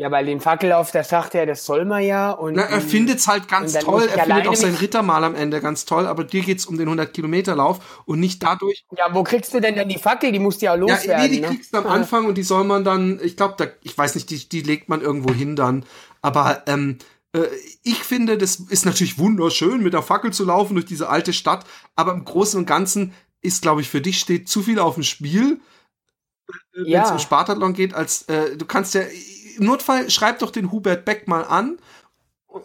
Ja, weil den Fackelauf, der sagt ja, das soll man ja. Und, Na, er findet's halt ganz toll. Er findet auch sein Rittermal am Ende ganz toll, aber dir geht's um den 100-Kilometer-Lauf und nicht dadurch. Ja, wo kriegst du denn dann die Fackel? Die musst du ja loswerden. Ja, nee, die ne? kriegst du am Anfang und die soll man dann, ich glaube, da, ich weiß nicht, die, die legt man irgendwo hin dann. Aber ähm, äh, ich finde, das ist natürlich wunderschön, mit der Fackel zu laufen durch diese alte Stadt, aber im Großen und Ganzen ist, glaube ich, für dich steht zu viel auf dem Spiel, äh, wenn es um Spartathlon geht, als äh, du kannst ja Notfall schreib doch den Hubert Beck mal an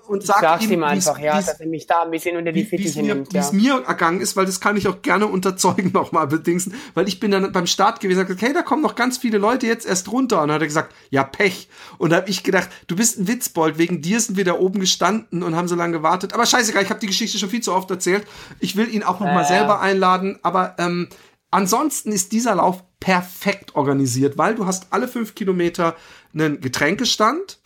und sag Sag's ihm, ihm einfach, ja, dass er mich da ein bisschen unter die Fittiche nimmt. Wie es mir ergangen ist, weil das kann ich auch gerne unter Zeugen <laughs> nochmal bedingsen, weil ich bin dann beim Start gewesen und gesagt, hey, da kommen noch ganz viele Leute jetzt erst runter. Und dann hat er gesagt, ja, Pech. Und da habe ich gedacht, du bist ein Witzbold, wegen dir sind wir da oben gestanden und haben so lange gewartet. Aber scheißegal, ich habe die Geschichte schon viel zu oft erzählt. Ich will ihn auch nochmal äh. selber einladen, aber ähm, ansonsten ist dieser Lauf perfekt organisiert, weil du hast alle fünf Kilometer einen Getränkestand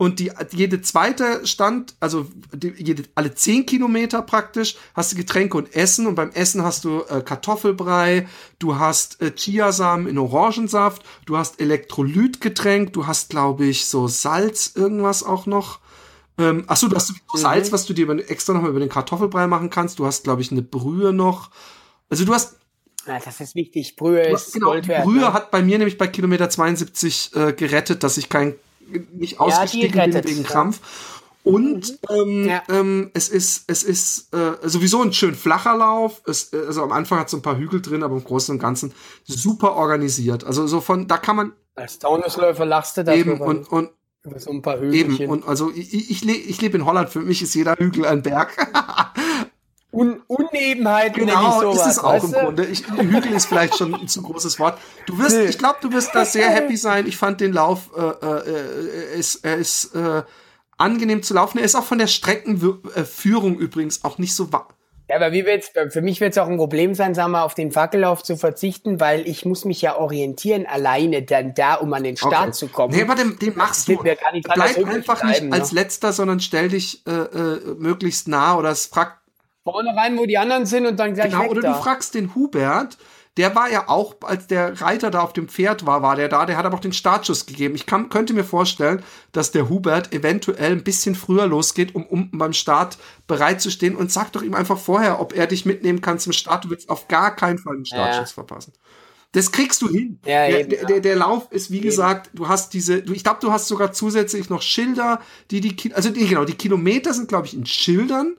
und die, jede zweite Stand, also die, jede, alle zehn Kilometer praktisch, hast du Getränke und Essen und beim Essen hast du äh, Kartoffelbrei, du hast äh, Chiasamen in Orangensaft, du hast Elektrolytgetränk, du hast, glaube ich, so Salz, irgendwas auch noch. Ähm, achso, du hast mhm. Salz, was du dir extra nochmal über den Kartoffelbrei machen kannst. Du hast, glaube ich, eine Brühe noch. Also du hast ja, das ist wichtig. Brühe ist genau, Gold wert. Brühe ne? hat bei mir nämlich bei Kilometer 72 äh, gerettet, dass ich kein nicht ausgestiegen ja, bin wegen Krampf. Und mhm. ähm, ja. ähm, es ist, es ist äh, sowieso ein schön flacher Lauf. Es, äh, also am Anfang hat es so ein paar Hügel drin, aber im Großen und Ganzen super organisiert. Also so von, da kann man. Als Taunusläufer lachst du da eben und, und über so ein paar Hügelchen. Eben, und also ich, ich, ich lebe in Holland, für mich ist jeder Hügel ein Berg. <laughs> Un Unebenheiten genau, sowas, ist es auch im Grunde. Ich, Hügel ist vielleicht schon ein zu großes Wort. Du wirst, ich glaube, du wirst da sehr <laughs> happy sein. Ich fand den Lauf, äh, äh, ist, er ist äh, angenehm zu laufen. Er ist auch von der Streckenführung übrigens auch nicht so Ja, aber wie wird's, für mich wird es auch ein Problem sein, sagen wir, auf den Fackellauf zu verzichten, weil ich muss mich ja orientieren alleine dann da, um an den Start okay. zu kommen. Nee, aber den, den machst du. Bleib einfach nicht bleiben, als ne? letzter, sondern stell dich äh, äh, möglichst nah oder es fragt vorne rein, wo die anderen sind und dann gleich Genau, oder da. du fragst den Hubert, der war ja auch, als der Reiter da auf dem Pferd war, war der da, der hat aber auch den Startschuss gegeben. Ich kann, könnte mir vorstellen, dass der Hubert eventuell ein bisschen früher losgeht, um, um beim Start bereit zu stehen und sag doch ihm einfach vorher, ob er dich mitnehmen kann zum Start. Du willst auf gar keinen Fall den Startschuss ja. verpassen. Das kriegst du hin. Ja, der, eben, der, der, der, Lauf ist, wie eben. gesagt, du hast diese, ich glaube, du hast sogar zusätzlich noch Schilder, die die, also die, genau, die Kilometer sind, glaube ich, in Schildern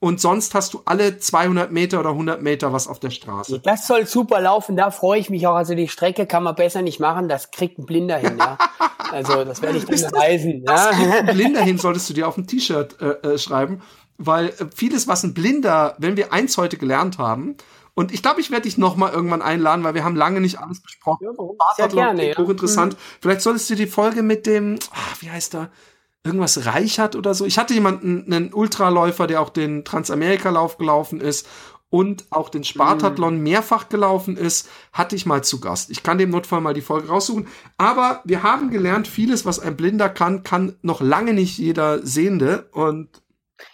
und sonst hast du alle 200 Meter oder 100 Meter was auf der Straße. Das soll super laufen, da freue ich mich auch. Also die Strecke kann man besser nicht machen, das kriegt ein Blinder hin. Ja. <laughs> Also das werde ich dann beweisen. Das, ja. ein <laughs> Blinder hin solltest du dir auf ein T-Shirt äh, äh, schreiben, weil äh, vieles, was ein Blinder, wenn wir eins heute gelernt haben, und ich glaube, ich werde dich noch mal irgendwann einladen, weil wir haben lange nicht alles besprochen. Ja, sehr gerne, ja. Hochinteressant. Mhm. Vielleicht solltest du die Folge mit dem, ach, wie heißt er? Irgendwas Reichert oder so. Ich hatte jemanden, einen Ultraläufer, der auch den Transamerika-Lauf gelaufen ist und auch den Spartathlon mhm. mehrfach gelaufen ist, hatte ich mal zu Gast. Ich kann dem Notfall mal die Folge raussuchen. Aber wir haben gelernt, vieles, was ein Blinder kann, kann noch lange nicht jeder Sehende. Und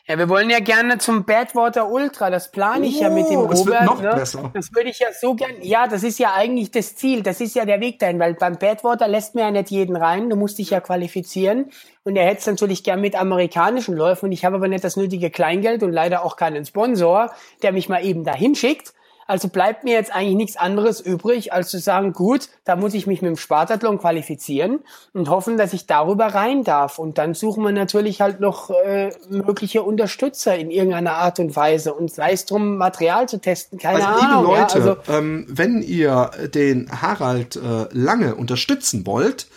ja, wir wollen ja gerne zum Badwater Ultra. Das plane ich oh, ja mit dem Robert. Das, wird noch ne? besser. das würde ich ja so gern. Ja, das ist ja eigentlich das Ziel. Das ist ja der Weg dahin, weil beim Badwater lässt mir ja nicht jeden rein. Du musst dich ja qualifizieren. Und er hätte es natürlich gern mit amerikanischen Läufen. Und ich habe aber nicht das nötige Kleingeld und leider auch keinen Sponsor, der mich mal eben dahin schickt. Also bleibt mir jetzt eigentlich nichts anderes übrig, als zu sagen, gut, da muss ich mich mit dem Spartathlon qualifizieren und hoffen, dass ich darüber rein darf. Und dann suchen wir natürlich halt noch äh, mögliche Unterstützer in irgendeiner Art und Weise und sei es drum, Material zu testen, keine also, Ahnung. Liebe Leute, ja, also, ähm, wenn ihr den Harald äh, lange unterstützen wollt,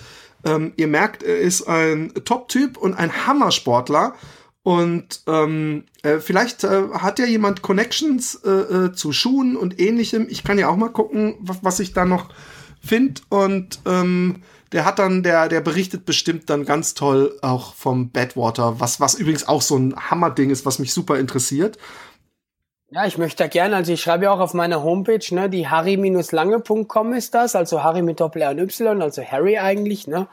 ähm, ihr merkt, er ist ein Top-Typ und ein Hammersportler. Und ähm, äh, vielleicht äh, hat ja jemand Connections äh, äh, zu Schuhen und ähnlichem. Ich kann ja auch mal gucken, was, ich da noch finde. Und ähm, der hat dann, der, der berichtet bestimmt dann ganz toll auch vom Badwater, was, was übrigens auch so ein Hammerding ist, was mich super interessiert. Ja, ich möchte da gerne, also ich schreibe ja auch auf meiner Homepage, ne, die harry-lange.com ist das, also Harry mit Doppel R und Y, also Harry eigentlich, ne.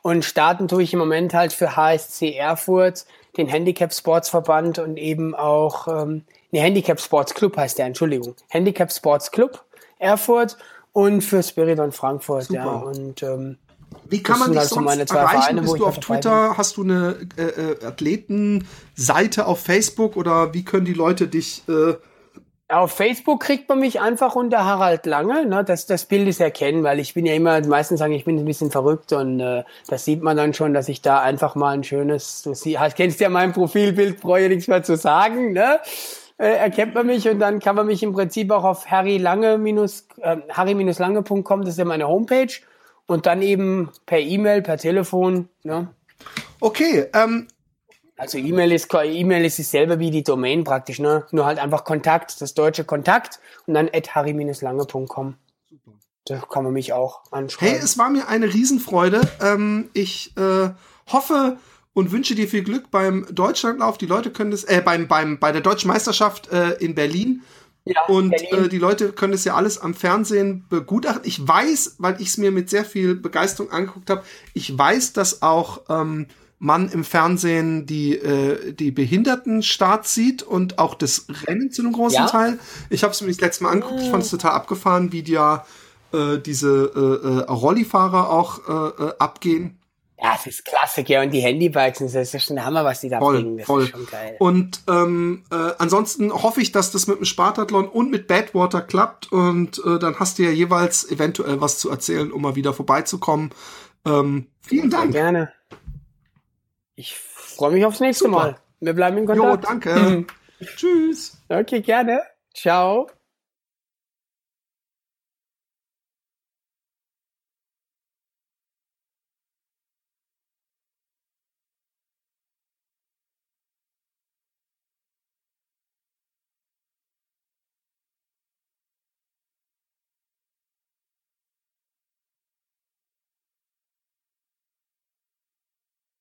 Und starten tue ich im Moment halt für HSC Erfurt den Handicap Sports Verband und eben auch, ähm, ne, Handicap Sports Club heißt der, Entschuldigung. Handicap Sports Club Erfurt und für Spiridon Frankfurt, Super. ja. Und ähm, wie kann man dich also sonst meine zwei erreichen? Vereine, Bist du auf Twitter? Hast du eine äh, äh, Athletenseite auf Facebook oder wie können die Leute dich äh, auf Facebook kriegt man mich einfach unter Harald Lange. Ne? Das, das Bild ist erkennen, weil ich bin ja immer, meistens sagen, ich bin ein bisschen verrückt und äh, das sieht man dann schon, dass ich da einfach mal ein schönes, du sie, kennst ja mein Profilbild, brauche ich nichts mehr zu sagen, ne? Äh, erkennt man mich und dann kann man mich im Prinzip auch auf harry lange äh, harry-lange.com, das ist ja meine Homepage und dann eben per E-Mail, per Telefon. Ne? Okay, ähm, also E-Mail ist E-Mail ist selber wie die Domain praktisch, ne? Nur halt einfach Kontakt, das deutsche Kontakt und dann at harry-lange.com. Da kann man mich auch anschreiben. Hey, es war mir eine Riesenfreude. Ähm, ich äh, hoffe und wünsche dir viel Glück beim Deutschlandlauf. Die Leute können das, äh, beim, beim, bei der Deutschen Meisterschaft äh, in Berlin. Ja, und Berlin. Äh, die Leute können das ja alles am Fernsehen begutachten. Ich weiß, weil ich es mir mit sehr viel Begeisterung angeguckt habe, ich weiß, dass auch ähm, man im Fernsehen die, äh, die Behindertenstarts sieht und auch das Rennen zu einem großen ja? Teil. Ich habe es mir das letzte Mal angeguckt, ich fand es total abgefahren, wie die ja äh, diese äh, äh, Rollifahrer auch äh, äh, abgehen. Ja, das ist klasse, ja. Und die Handybikes, das ist ja schon Hammer, was die da voll, bringen. Das voll. ist schon geil. Und ähm, äh, ansonsten hoffe ich, dass das mit dem Spartathlon und mit Badwater klappt. Und äh, dann hast du ja jeweils eventuell was zu erzählen, um mal wieder vorbeizukommen. Ähm, vielen Dank. Sehr gerne. Ich freue mich aufs nächste Super. Mal. Wir bleiben in Kontakt. Jo, danke. <laughs> Tschüss. Okay, gerne. Ciao.